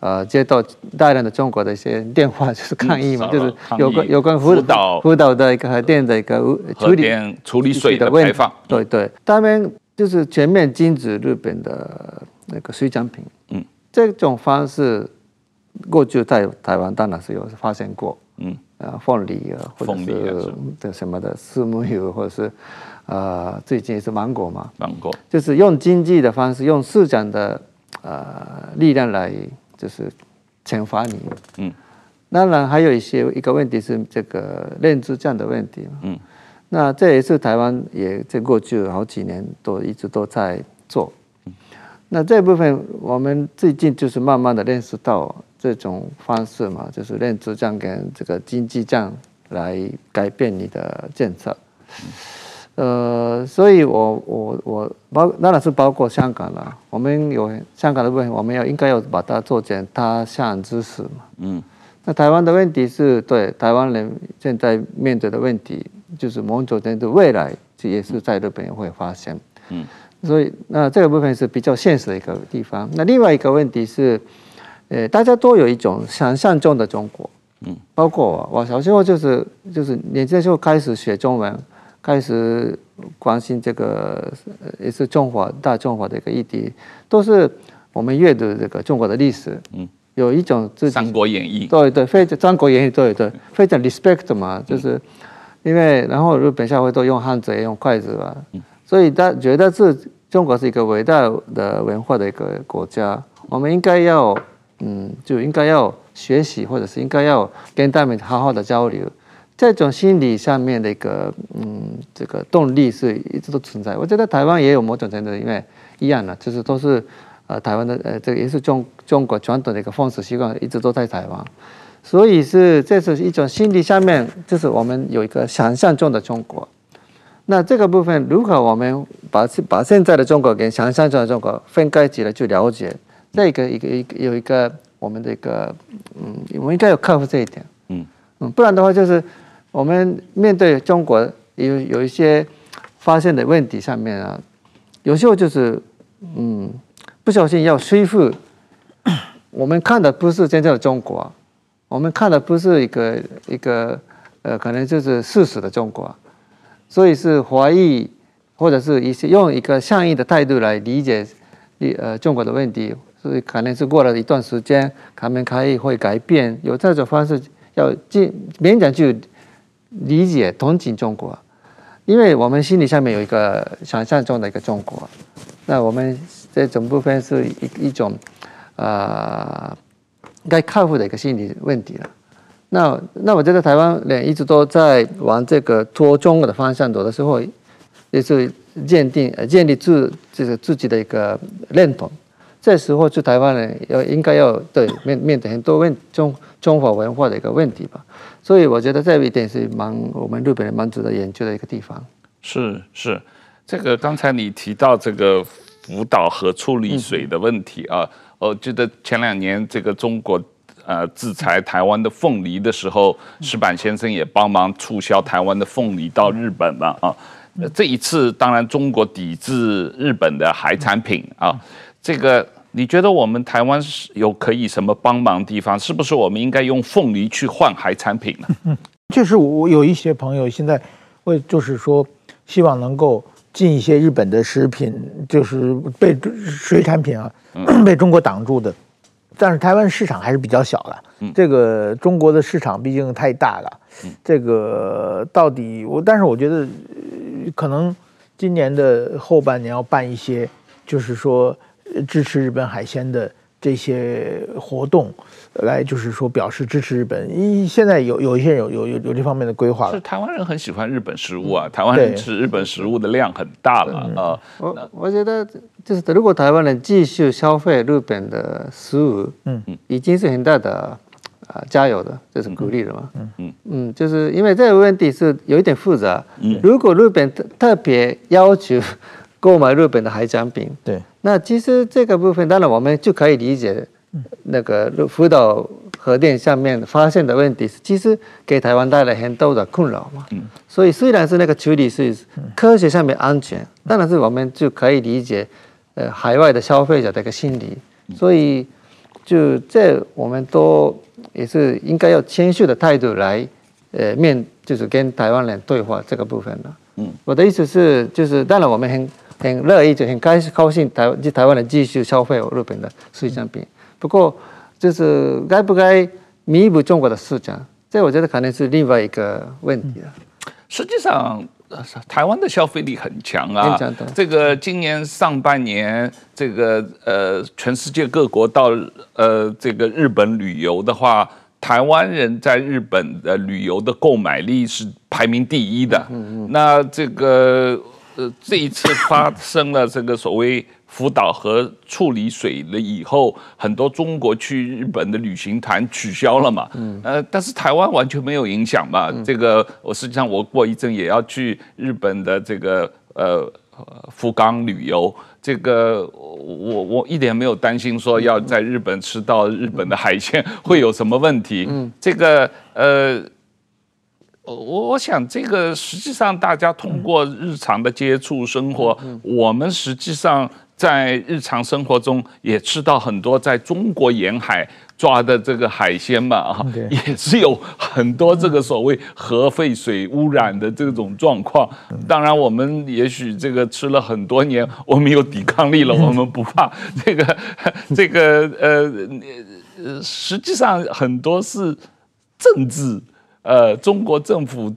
呃，接到大量的中国的一些电话，就是抗议嘛，嗯、就是有关有关福岛福岛的一个核电的一个处理处理水的排放，对对，他们。就是全面禁止日本的那个水产品，嗯，这种方式过去在台湾当然是有发现过，嗯，啊，凤梨啊，或者是的什么的石目鱼，或者是啊，最近是芒果嘛，芒果，就是用经济的方式，用市场的啊力量来就是惩罚你，嗯，当然还有一些一个问题是这个认知这样的问题，嗯。那这也是台湾也在过去好几年都一直都在做。那这部分我们最近就是慢慢的认识到这种方式嘛，就是认知战跟这个经济战来改变你的政策。呃，所以我我我包当然是包括香港了。我们有香港的部分，我们要应该要把它做成他乡知识嘛。嗯。那台湾的问题是对台湾人现在面对的问题。就是某种程度未来也是在日本也会发生，嗯，所以那这个部分是比较现实的一个地方。那另外一个问题是，呃，大家都有一种想象中的中国，嗯，包括我，我小时候就是就是年轻的时候开始学中文，开始关心这个也是中华大中华的一个议题，都是我们阅读这个中国的历史，嗯，有一种自己《三国演义》，对对，非常《三国演义》，对对，非常 respect 嘛，就是。因为然后日本社会都用汉字，也用筷子吧，所以他觉得是中国是一个伟大的文化的一个国家，我们应该要嗯，就应该要学习，或者是应该要跟他们好好的交流。这种心理上面的一个嗯，这个动力是一直都存在。我觉得台湾也有某种程度，因为一样的，就是都是呃台湾的呃，这个也是中中国传统的一个风俗习惯，一直都在台湾。所以是，这是一种心理上面，就是我们有一个想象中的中国。那这个部分，如何我们把把现在的中国跟想象中的中国分开起来去了解，这个一个一个有一个我们的一个，嗯，我们应该要克服这一点。嗯嗯，不然的话，就是我们面对中国有有一些发现的问题上面啊，有时候就是嗯，不小心要说服我们看的不是真正的中国。我们看的不是一个一个呃，可能就是事实的中国，所以是怀疑或者是一些用一个善意的态度来理解呃中国的问题，所以可能是过了一段时间，他们可以会改变，有这种方式要进勉强去理解同情中国，因为我们心里下面有一个想象中的一个中国，那我们这种部分是一一种啊。呃该克服的一个心理问题了。那那我觉得台湾人一直都在往这个脱中国的方向走的时候，也是鉴定建立自这个自己的一个认同。这时候，就台湾人要应该要对面面对很多问中中华文化的一个问题吧。所以我觉得这一点是蛮我们日本人蛮值得研究的一个地方。是是，这个刚才你提到这个福岛核处理水的问题啊。我记得前两年这个中国呃制裁台湾的凤梨的时候，石板先生也帮忙促销台湾的凤梨到日本了啊。这一次当然中国抵制日本的海产品啊，这个你觉得我们台湾是有可以什么帮忙的地方？是不是我们应该用凤梨去换海产品呢？[laughs] 就是我有一些朋友现在会就是说希望能够。进一些日本的食品，就是被水产品啊，[clears throat] 被中国挡住的。但是台湾市场还是比较小的，这个中国的市场毕竟太大了。这个到底我，但是我觉得可能今年的后半年要办一些就是说支持日本海鲜的这些活动，来就是说表示支持日本。一现在有有一些人有有有有这方面的规划。是台湾人很喜欢日本食物啊，台湾人吃日本食物的量很大了啊。我我觉得就是如果台湾人继续消费日本的食物，嗯嗯，已经是很大的。啊，加油的，这是鼓励的嘛。嗯嗯嗯，就是因为这个问题是有一点复杂。嗯，如果日本特特别要求购买日本的海产品，对，那其实这个部分当然我们就可以理解。那个福岛核电下面发现的问题，其实给台湾带来很多的困扰嘛。嗯，所以虽然是那个处理是科学上面安全，当然是我们就可以理解，呃，海外的消费者的一个心理。所以就这我们都。也是应该要谦虚的态度来，呃，面就是跟台湾人对话这个部分的。嗯，我的意思是，就是当然我们很很乐意，就很开高兴台湾台湾人继续消费日本的水产品。不过，就是该不该弥补中国的市场，这我觉得可能是另外一个问题了。实际上。台湾的消费力很强啊，这个今年上半年，这个呃，全世界各国到呃这个日本旅游的话，台湾人在日本的旅游的购买力是排名第一的。嗯嗯，那这个呃这一次发生了这个所谓。福岛核处理水了以后，很多中国去日本的旅行团取消了嘛。嗯。呃，但是台湾完全没有影响嘛。嗯。这个我实际上我过一阵也要去日本的这个呃福冈旅游，这个我我一点没有担心说要在日本吃到日本的海鲜会有什么问题。嗯。这个呃，我我想这个实际上大家通过日常的接触生活，我们实际上。在日常生活中也吃到很多在中国沿海抓的这个海鲜嘛，啊，也是有很多这个所谓核废水污染的这种状况。当然，我们也许这个吃了很多年，我们有抵抗力了，[laughs] 我们不怕这个 [laughs] 这个呃，实际上很多是政治，呃，中国政府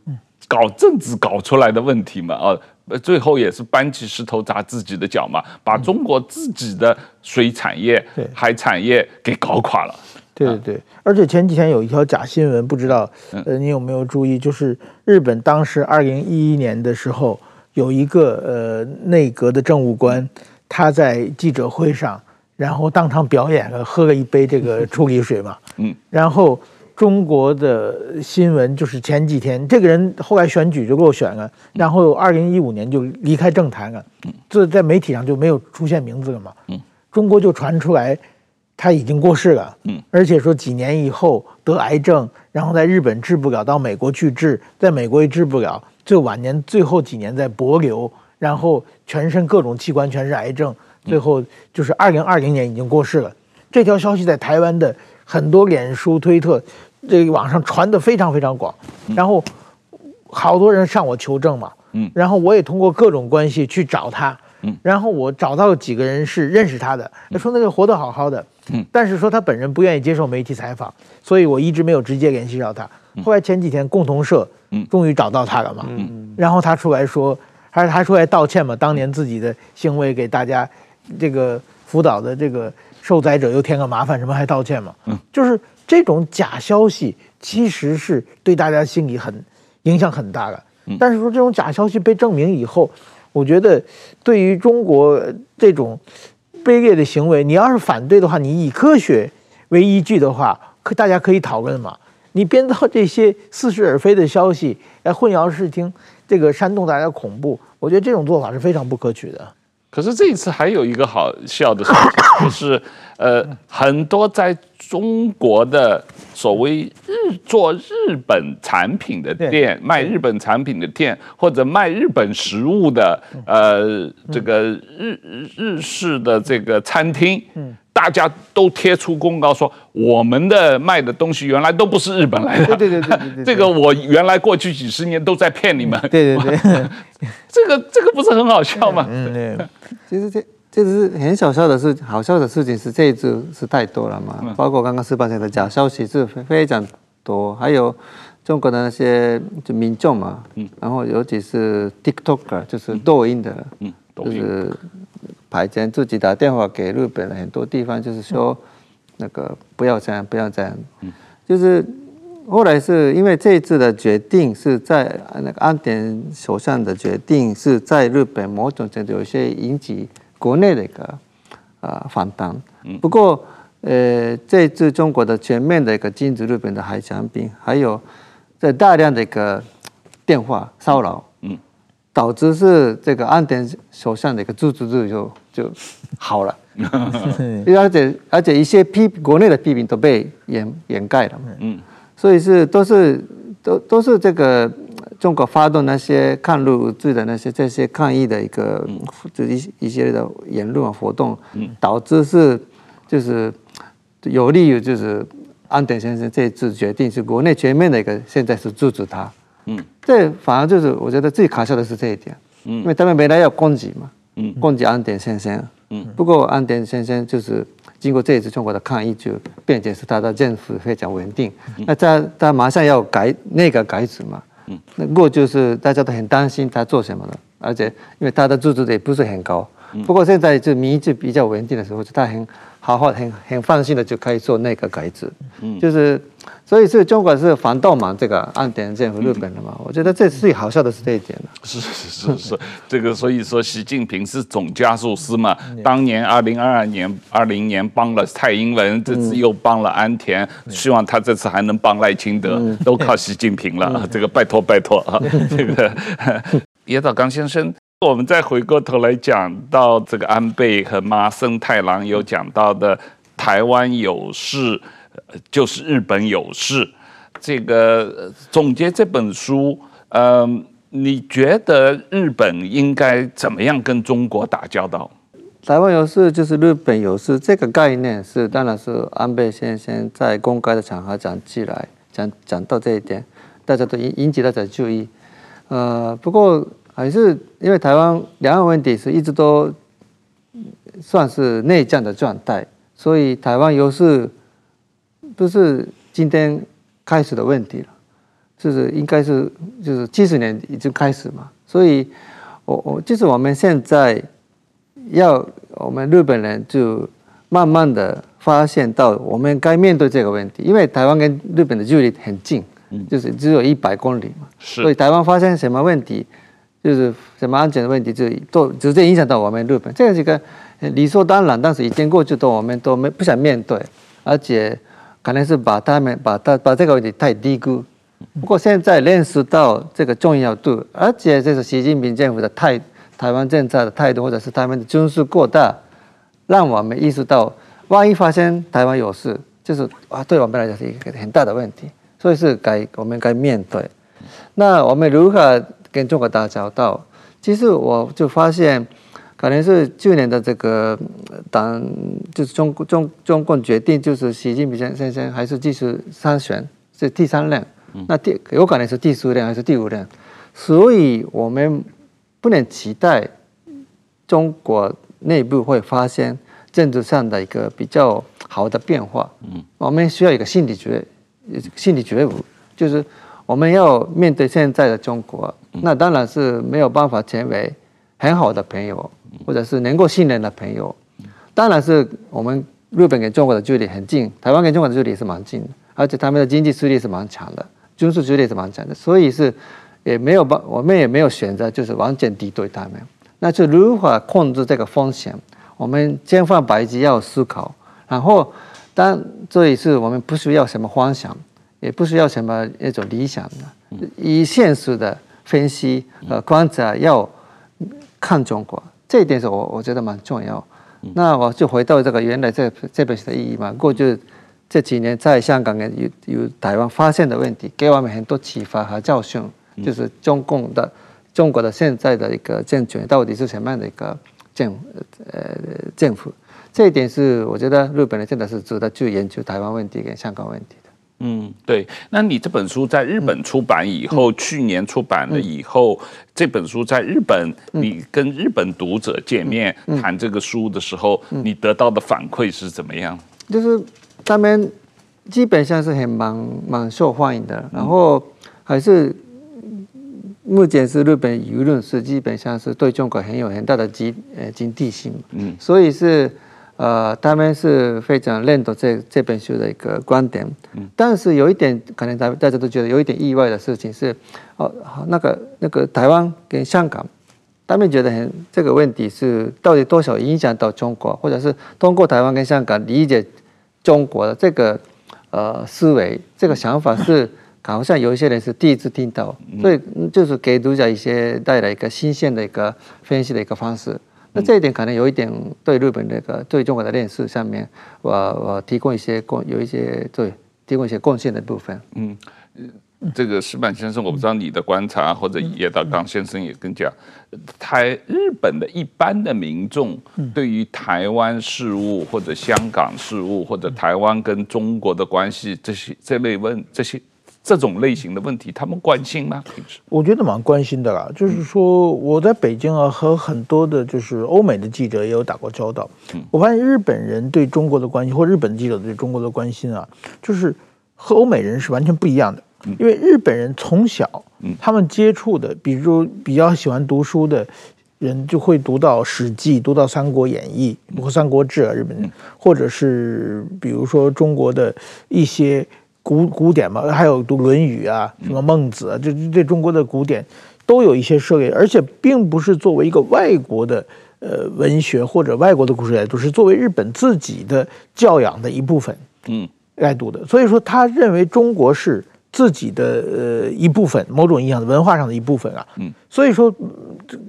搞政治搞出来的问题嘛，啊。最后也是搬起石头砸自己的脚嘛，把中国自己的水产业、海产业给搞垮了。对对对，而且前几天有一条假新闻，不知道呃你有没有注意？就是日本当时二零一一年的时候，有一个呃内阁的政务官，他在记者会上，然后当场表演了喝了一杯这个 [laughs] 处理水嘛，嗯，然后。中国的新闻就是前几天，这个人后来选举就落选了，然后二零一五年就离开政坛了，这在媒体上就没有出现名字了嘛。中国就传出来他已经过世了，而且说几年以后得癌症，然后在日本治不了，到美国去治，在美国也治不了，最晚年最后几年在博流，然后全身各种器官全是癌症，最后就是二零二零年已经过世了。这条消息在台湾的很多脸书、推特。这个网上传的非常非常广，然后好多人向我求证嘛，嗯，然后我也通过各种关系去找他，嗯，然后我找到了几个人是认识他的，他说那个活得好好的，嗯，但是说他本人不愿意接受媒体采访，所以我一直没有直接联系到他。后来前几天共同社，嗯，终于找到他了嘛，嗯，然后他出来说，还是他出来道歉嘛，当年自己的行为给大家这个辅导的这个受灾者又添个麻烦，什么还道歉嘛，嗯，就是。这种假消息其实是对大家心理很影响很大的，但是说这种假消息被证明以后，我觉得对于中国这种卑劣的行为，你要是反对的话，你以科学为依据的话，可大家可以讨论嘛。你编造这些似是而非的消息来混淆视听，这个煽动大家恐怖，我觉得这种做法是非常不可取的。可是这一次还有一个好笑的事情，就是呃，很多在中国的所谓日做日本产品的店，卖日本产品的店，或者卖日本食物的呃，这个日日式的这个餐厅。大家都贴出公告说，我们的卖的东西原来都不是日本来的。对对对对对，这个我原来过去几十年都在骗你们。对对对，[laughs] 这个这个不是很好笑吗？嗯，对。其实这这只是很小笑的事，好笑的事情是这一次是太多了嘛。包括刚刚矢板先生的假消息是非常多，还有中国的那些就民众嘛，嗯，然后尤其是 TikToker，就是抖音的，嗯，就是。派遣自己打电话给日本的很多地方，就是说那个不要这样，不要这样。就是后来是因为这一次的决定是在那个安田首相的决定是在日本某种程度有些引起国内的一个啊反弹。不过呃，这一次中国的全面的一个禁止日本的海产品，还有在大量的一个电话骚扰。导致是这个安田首相的一个自治度就就好了，[laughs] 而且而且一些批国内的批评都被掩掩盖了，嗯，所以是都是都都是这个中国发动那些抗日物质的那些这些抗议的一个就一一些的言论活动，导致是就是有利于就是安田先生这一次决定是国内全面的一个现在是支持他。嗯，这反而就是我觉得最可笑的是这一点，嗯，因为他们本来要攻击嘛，嗯，攻击安田先生，嗯，不过安田先生就是经过这一次中国的抗议，就变成是他的政府非常稳定，嗯、那他他马上要改那个改组嘛，嗯，那过就是大家都很担心他做什么了，而且因为他的支持率也不是很高，嗯、不过现在就民意就比较稳定的时候，就他很好好很很放心的就可以做那个改制，嗯，就是。所以是中国是反动嘛？这个安田政府日本的嘛？嗯、我觉得这最好笑的是这一点了是是是是，[laughs] 这个所以说习近平是总加速师嘛？当年二零二二年、二零年帮了蔡英文，这次又帮了安田，嗯、希望他这次还能帮赖清德，嗯、都靠习近平了。嗯、这个拜托拜托啊！这个 [laughs] [laughs] 野岛刚先生，我们再回过头来讲到这个安倍和麻生太郎有讲到的台湾有事。就是日本有事，这个总结这本书，嗯，你觉得日本应该怎么样跟中国打交道？台湾有事就是日本有事，这个概念是当然是安倍先生在公开的场合讲起来，讲讲到这一点，大家都引引起大家注意。呃，不过还是因为台湾两岸问题是一直都算是内战的状态，所以台湾优势。不是今天开始的问题了，就是应该是就是七十年已经开始嘛，所以我我就是我们现在要我们日本人就慢慢的发现到我们该面对这个问题，因为台湾跟日本的距离很近，就是只有一百公里嘛，所以台湾发生什么问题，就是什么安全的问题，就都直接影响到我们日本，这个是个理所当然，但是已经过去的我们都没不想面对，而且。可能是把他们把他把这个问题太低估，不过现在认识到这个重要度，而且这是习近平政府的态台湾政策的态度，或者是他们的军事过大，让我们意识到，万一发生台湾有事，就是啊，对我们来讲是一个很大的问题，所以是该我们该面对。那我们如何跟中国打交道？其实我就发现。可能是去年的这个党，就是中中中共决定，就是习近平先生还是继续参选，是第三任，那第有可能是第四任还是第五任，所以我们不能期待中国内部会发生政治上的一个比较好的变化。嗯我们需要一个心理觉心理觉悟，就是我们要面对现在的中国，那当然是没有办法成为很好的朋友。或者是能够信任的朋友，当然是我们日本跟中国的距离很近，台湾跟中国的距离是蛮近的，而且他们的经济实力是蛮强的，军事实力是蛮强的，所以是也没有办，我们也没有选择，就是完全敌对他们。那就如何控制这个风险？我们千方百计要思考。然后，当这一次我们不需要什么幻想，也不需要什么那种理想的，以现实的分析和观察要看中国。这一点是我我觉得蛮重要。那我就回到这个原来这这本书的意义嘛。过去这几年在香港跟有有台湾发现的问题，给我们很多启发和教训。就是中共的中国的现在的一个政权到底是什么样的一个政呃政府？这一点是我觉得日本人真的是值得去研究台湾问题跟香港问题的。嗯，对。那你这本书在日本出版以后，嗯、去年出版了以后，嗯、这本书在日本，嗯、你跟日本读者见面、嗯、谈这个书的时候，嗯、你得到的反馈是怎么样？就是他们基本上是很蛮蛮受欢迎的，然后还是目前是日本舆论是基本上是对中国很有很大的警呃警惕性，嗯，所以是呃他们是非常认同这这本书的一个观点，嗯，但是有一点可能大大家都觉得有一点意外的事情是，哦，那个那个台湾跟香港，他们觉得很这个问题是到底多少影响到中国，或者是通过台湾跟香港理解中国的这个呃思维，这个想法是。[laughs] 好像有一些人是第一次听到，所以就是给读者一些带来一个新鲜的一个分析的一个方式。那这一点可能有一点对日本那个对中国的认识上面，我我提供一些贡有一些对提供一些贡献的部分。嗯，这个石板先生，我不知道你的观察，或者叶道刚先生也跟讲，台日本的一般的民众对于台湾事务或者香港事务或者台湾跟中国的关系这些这类问这些。这种类型的问题，他们关心吗？平时我觉得蛮关心的啦。就是说，我在北京啊，和很多的，就是欧美的记者也有打过交道。我发现日本人对中国的关心，或日本记者对中国的关心啊，就是和欧美人是完全不一样的。因为日本人从小，他们接触的，比如比较喜欢读书的人，就会读到《史记》，读到《三国演义》或《三国志》啊，日本人，或者是比如说中国的一些。古古典嘛，还有读《论语》啊，什么孟子啊，这这中国的古典都有一些涉猎，而且并不是作为一个外国的呃文学或者外国的故事来读，是作为日本自己的教养的一部分，嗯，来读的。所以说，他认为中国是自己的呃一部分，某种意义上的文化上的一部分啊。嗯，所以说，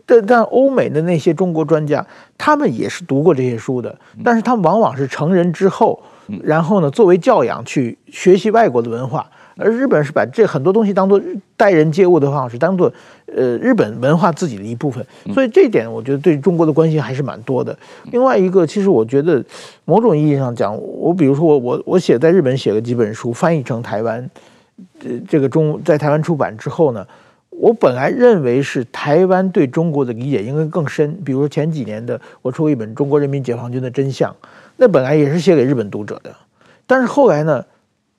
但但欧美的那些中国专家，他们也是读过这些书的，但是他们往往是成人之后。然后呢，作为教养去学习外国的文化，而日本是把这很多东西当做待人接物的方式，当做呃日本文化自己的一部分。所以这一点，我觉得对中国的关心还是蛮多的。另外一个，其实我觉得某种意义上讲，我比如说我我我写在日本写了几本书，翻译成台湾，这这个中在台湾出版之后呢，我本来认为是台湾对中国的理解应该更深。比如说前几年的，我出过一本《中国人民解放军的真相》。那本来也是写给日本读者的，但是后来呢，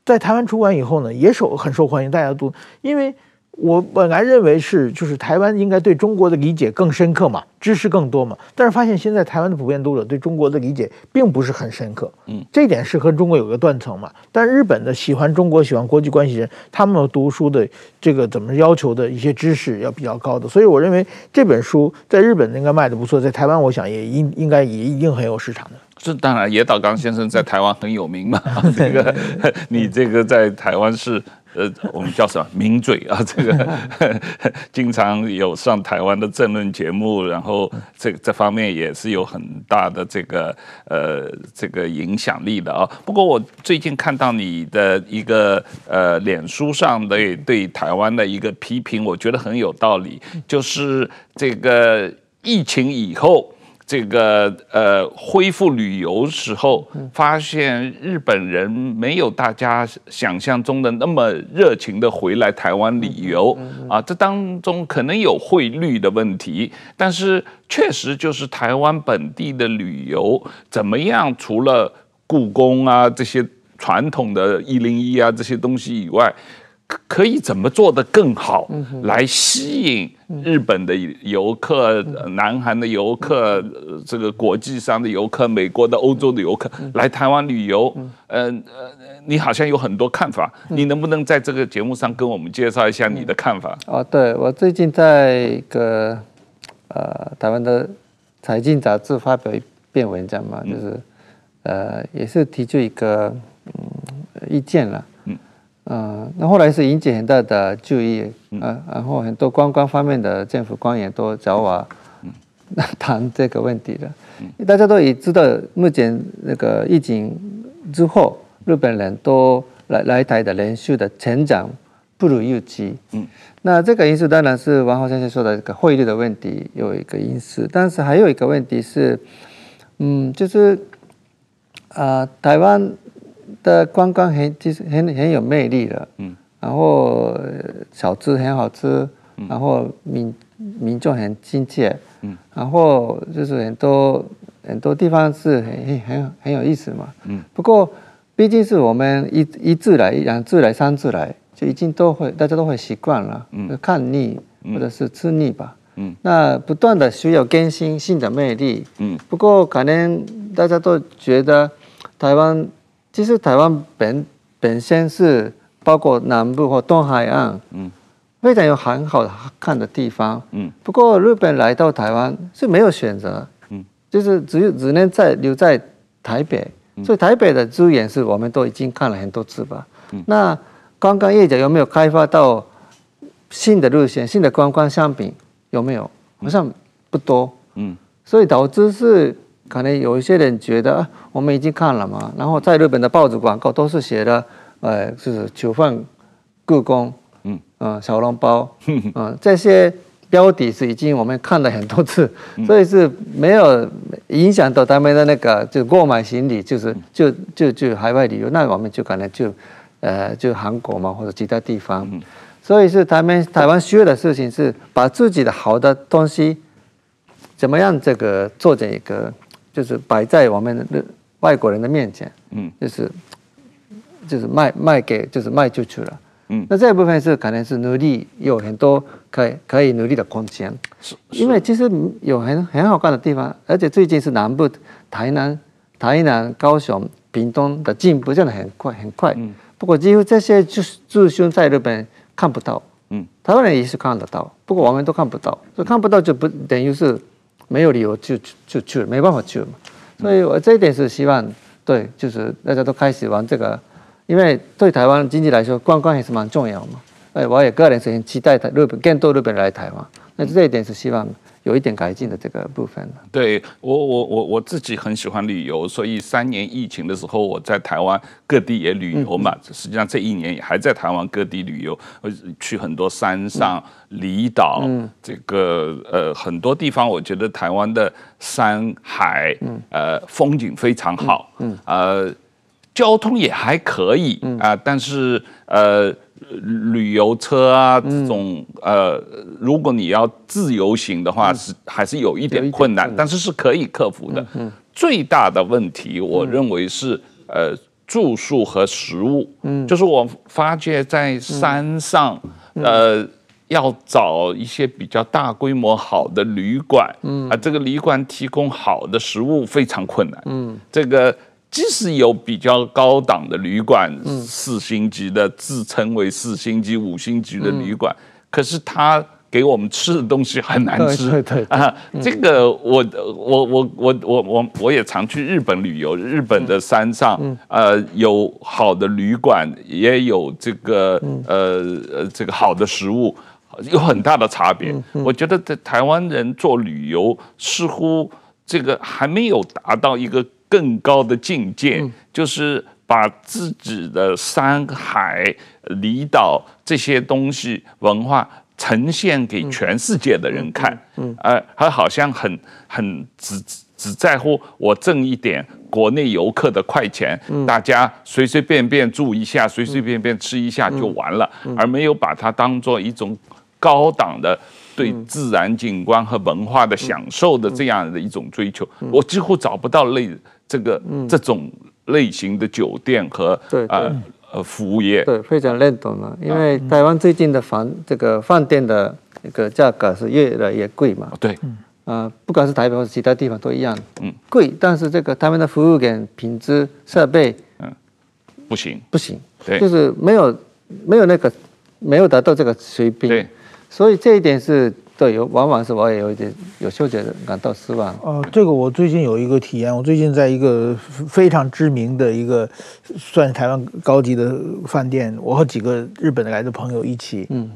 在台湾出版以后呢，也受很受欢迎，大家读，因为。我本来认为是，就是台湾应该对中国的理解更深刻嘛，知识更多嘛。但是发现现在台湾的普遍读者对中国的理解并不是很深刻，嗯，这一点是和中国有个断层嘛。但日本的喜欢中国、喜欢国际关系人，他们读书的这个怎么要求的一些知识要比较高的。所以我认为这本书在日本应该卖的不错，在台湾我想也应应该也一定很有市场的。这当然，野岛刚先生在台湾很有名嘛，[laughs] 这个 [laughs] 你这个在台湾是。呃，我们叫什么名嘴啊？这个 [laughs] 经常有上台湾的政论节目，然后这这方面也是有很大的这个呃这个影响力的啊。不过我最近看到你的一个呃脸书上的对台湾的一个批评，我觉得很有道理，就是这个疫情以后。这个呃，恢复旅游时候，发现日本人没有大家想象中的那么热情的回来台湾旅游啊。这当中可能有汇率的问题，但是确实就是台湾本地的旅游怎么样？除了故宫啊这些传统的一零一啊这些东西以外。可以怎么做得更好，来吸引日本的游客、南韩的游客、这个国际上的游客、美国的、欧洲的游客来台湾旅游？嗯。呃，你好像有很多看法，你能不能在这个节目上跟我们介绍一下你的看法？哦，对，我最近在一个呃台湾的财经杂志发表一篇文章嘛，就是呃也是提出一个嗯意见了。嗯，那后来是引起很大的注意，啊，然后很多观光方面的政府官员都找我 [laughs] 谈这个问题的。大家都也知道，目前那个疫情之后，日本人都来来台的人数的成长不如预期。嗯，那这个因素当然是王浩先生说的这个汇率的问题有一个因素，但是还有一个问题是，嗯，就是啊、呃，台湾。的观光很就是很很有魅力的，嗯，然后小吃很好吃，然后民民众很亲切，嗯，然后就是很多很多地方是很很很有意思嘛，嗯，不过毕竟是我们一一次来、两次来、三次来，就已经都会大家都会习惯了，嗯，看腻，或者是吃腻吧。嗯，那不断的需要更新新的魅力。嗯，不过可能大家都觉得台湾，其实台湾本本身是包括南部或东海岸，嗯，非常有很好看的地方。嗯，不过日本来到台湾是没有选择，嗯，就是只有只能在留在台北，所以台北的资源是我们都已经看了很多次吧。嗯，那刚刚业者有没有开发到新的路线、新的观光商品？有没有？好像不多，嗯，所以导致是可能有一些人觉得，我们已经看了嘛，然后在日本的报纸广告都是写的，呃，就是囚犯故宫，嗯，呃，小笼包，嗯、呃，这些标题是已经我们看了很多次，所以是没有影响到他们的那个就购买行李，就是就就就海外旅游，那我们就可能就，呃，就韩国嘛或者其他地方。所以是他们台湾需要的事情是把自己的好的东西，怎么样这个做成一个，就是摆在我们的外国人的面前，嗯，就是就是卖卖给就是卖出去了，嗯，那这一部分是可能是努力有很多可以可以努力的空间，是，因为其实有很很好看的地方，而且最近是南部台南、台南、高雄、屏东的进步真的很快很快，嗯，不过几乎这些就是驻军在日本。看不到，嗯，台湾人也是看得到，不过我们都看不到，所以看不到就不等于是没有理由就就去了，没办法去了嘛。所以我这一点是希望，对，就是大家都开始玩这个，因为对台湾经济来说，观光也是蛮重要嘛。哎，我也个人是很期待台日本更多日本人来台湾，那这一点是希望。有一点改进的这个部分。对我，我我我自己很喜欢旅游，所以三年疫情的时候，我在台湾各地也旅游嘛。实际上这一年也还在台湾各地旅游，去很多山上、离岛，这个呃很多地方，我觉得台湾的山海呃风景非常好，呃交通也还可以啊，但是呃。旅游车啊，这种呃，如果你要自由行的话，是还是有一点困难，但是是可以克服的。最大的问题，我认为是呃住宿和食物。嗯，就是我发觉在山上，呃，要找一些比较大规模好的旅馆，嗯，啊，这个旅馆提供好的食物非常困难。嗯，这个。即使有比较高档的旅馆，四星级的，自称为四星级、五星级的旅馆，可是他给我们吃的东西很难吃。对对啊，这个我我我我我我我也常去日本旅游，日本的山上，呃，有好的旅馆，也有这个呃呃这个好的食物，有很大的差别。我觉得在台湾人做旅游，似乎这个还没有达到一个。更高的境界，就是把自己的山海、离岛这些东西文化呈现给全世界的人看。嗯，呃，他好像很很只只在乎我挣一点国内游客的快钱，大家随随便便住一下，随随便便吃一下就完了，而没有把它当做一种高档的对自然景观和文化的享受的这样的一种追求。我几乎找不到类。这个这种类型的酒店和对呃呃服务业，对，非常认同了。因为台湾最近的房这个饭店的一个价格是越来越贵嘛。对，呃，不管是台北或者其他地方都一样，嗯，贵。但是这个他们的服务跟品质设备，嗯，不行，不行，对，就是没有没有那个没有达到这个水平。对，所以这一点是。对，有往往是我也有一点有嗅觉的感到失望。哦、呃，这个我最近有一个体验，我最近在一个非常知名的一个算是台湾高级的饭店，我和几个日本的来的朋友一起，嗯，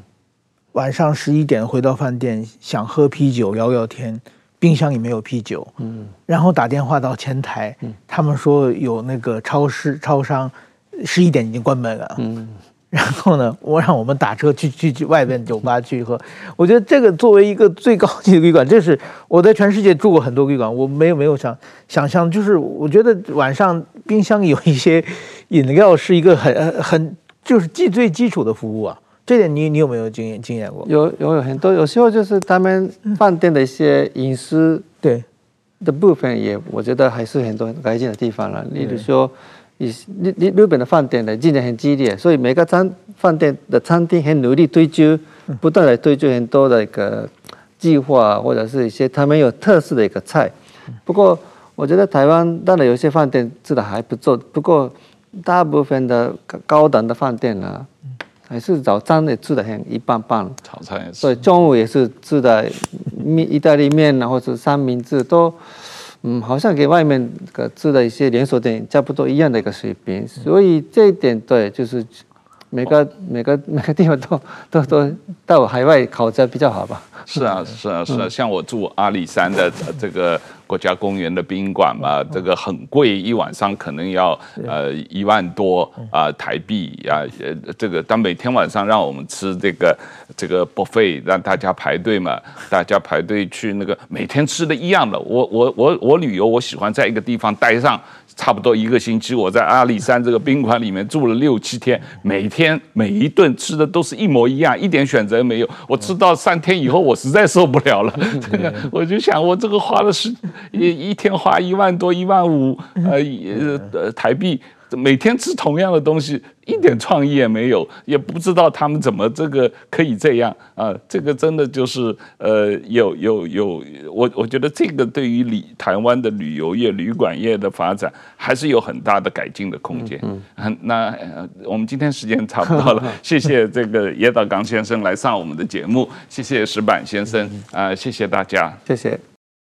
晚上十一点回到饭店，想喝啤酒聊聊天，冰箱里没有啤酒，嗯，然后打电话到前台，嗯，他们说有那个超市超商十一点已经关门了，嗯。然后呢，我让我们打车去去去外边酒吧去喝。[laughs] 我觉得这个作为一个最高级的旅馆，这是我在全世界住过很多旅馆，我没有没有想想象，就是我觉得晚上冰箱有一些饮料是一个很很就是既最基础的服务啊。这点你你有没有经验经验过？有有有很多，有时候就是他们饭店的一些隐私对的部分也，我觉得还是很多改进的地方了。例如说。以日日日本的饭店呢竞争很激烈，所以每个餐饭店的餐厅很努力追究，不断来推出很多的一个计划，或者是一些他们有特色的一个菜。不过我觉得台湾当然有些饭店做的还不错，不过大部分的高档的饭店呢，还是早餐也吃的很一般般，早餐也是，所以中午也是吃的面意大利面啊，或者三明治都。嗯，好像给外面个做的一些连锁店差不多一样的一个水平，所以这一点对，就是每个每个 [laughs] 每个地方都都都到海外考察比较好吧。是啊，[laughs] 是啊，是啊，像我住阿里山的这个国家公园的宾馆嘛，这个很贵，一晚上可能要呃一万多啊台币啊，呃这个但每天晚上让我们吃这个这个 buffet，让大家排队嘛，[laughs] 大家排队去那个每天吃的一样的。我我我我旅游，我喜欢在一个地方待上。差不多一个星期，我在阿里山这个宾馆里面住了六七天，每天每一顿吃的都是一模一样，一点选择没有。我吃到三天以后，我实在受不了了，[laughs] 这个我就想，我这个花了十一一天花一万多、一万五，呃呃台币。每天吃同样的东西，一点创意也没有，也不知道他们怎么这个可以这样啊、呃？这个真的就是呃，有有有，我我觉得这个对于旅台湾的旅游业、旅馆业的发展，还是有很大的改进的空间。嗯，嗯，那、呃、我们今天时间差不多了，谢谢这个野岛刚先生来上我们的节目，谢谢石板先生啊、呃，谢谢大家，谢谢。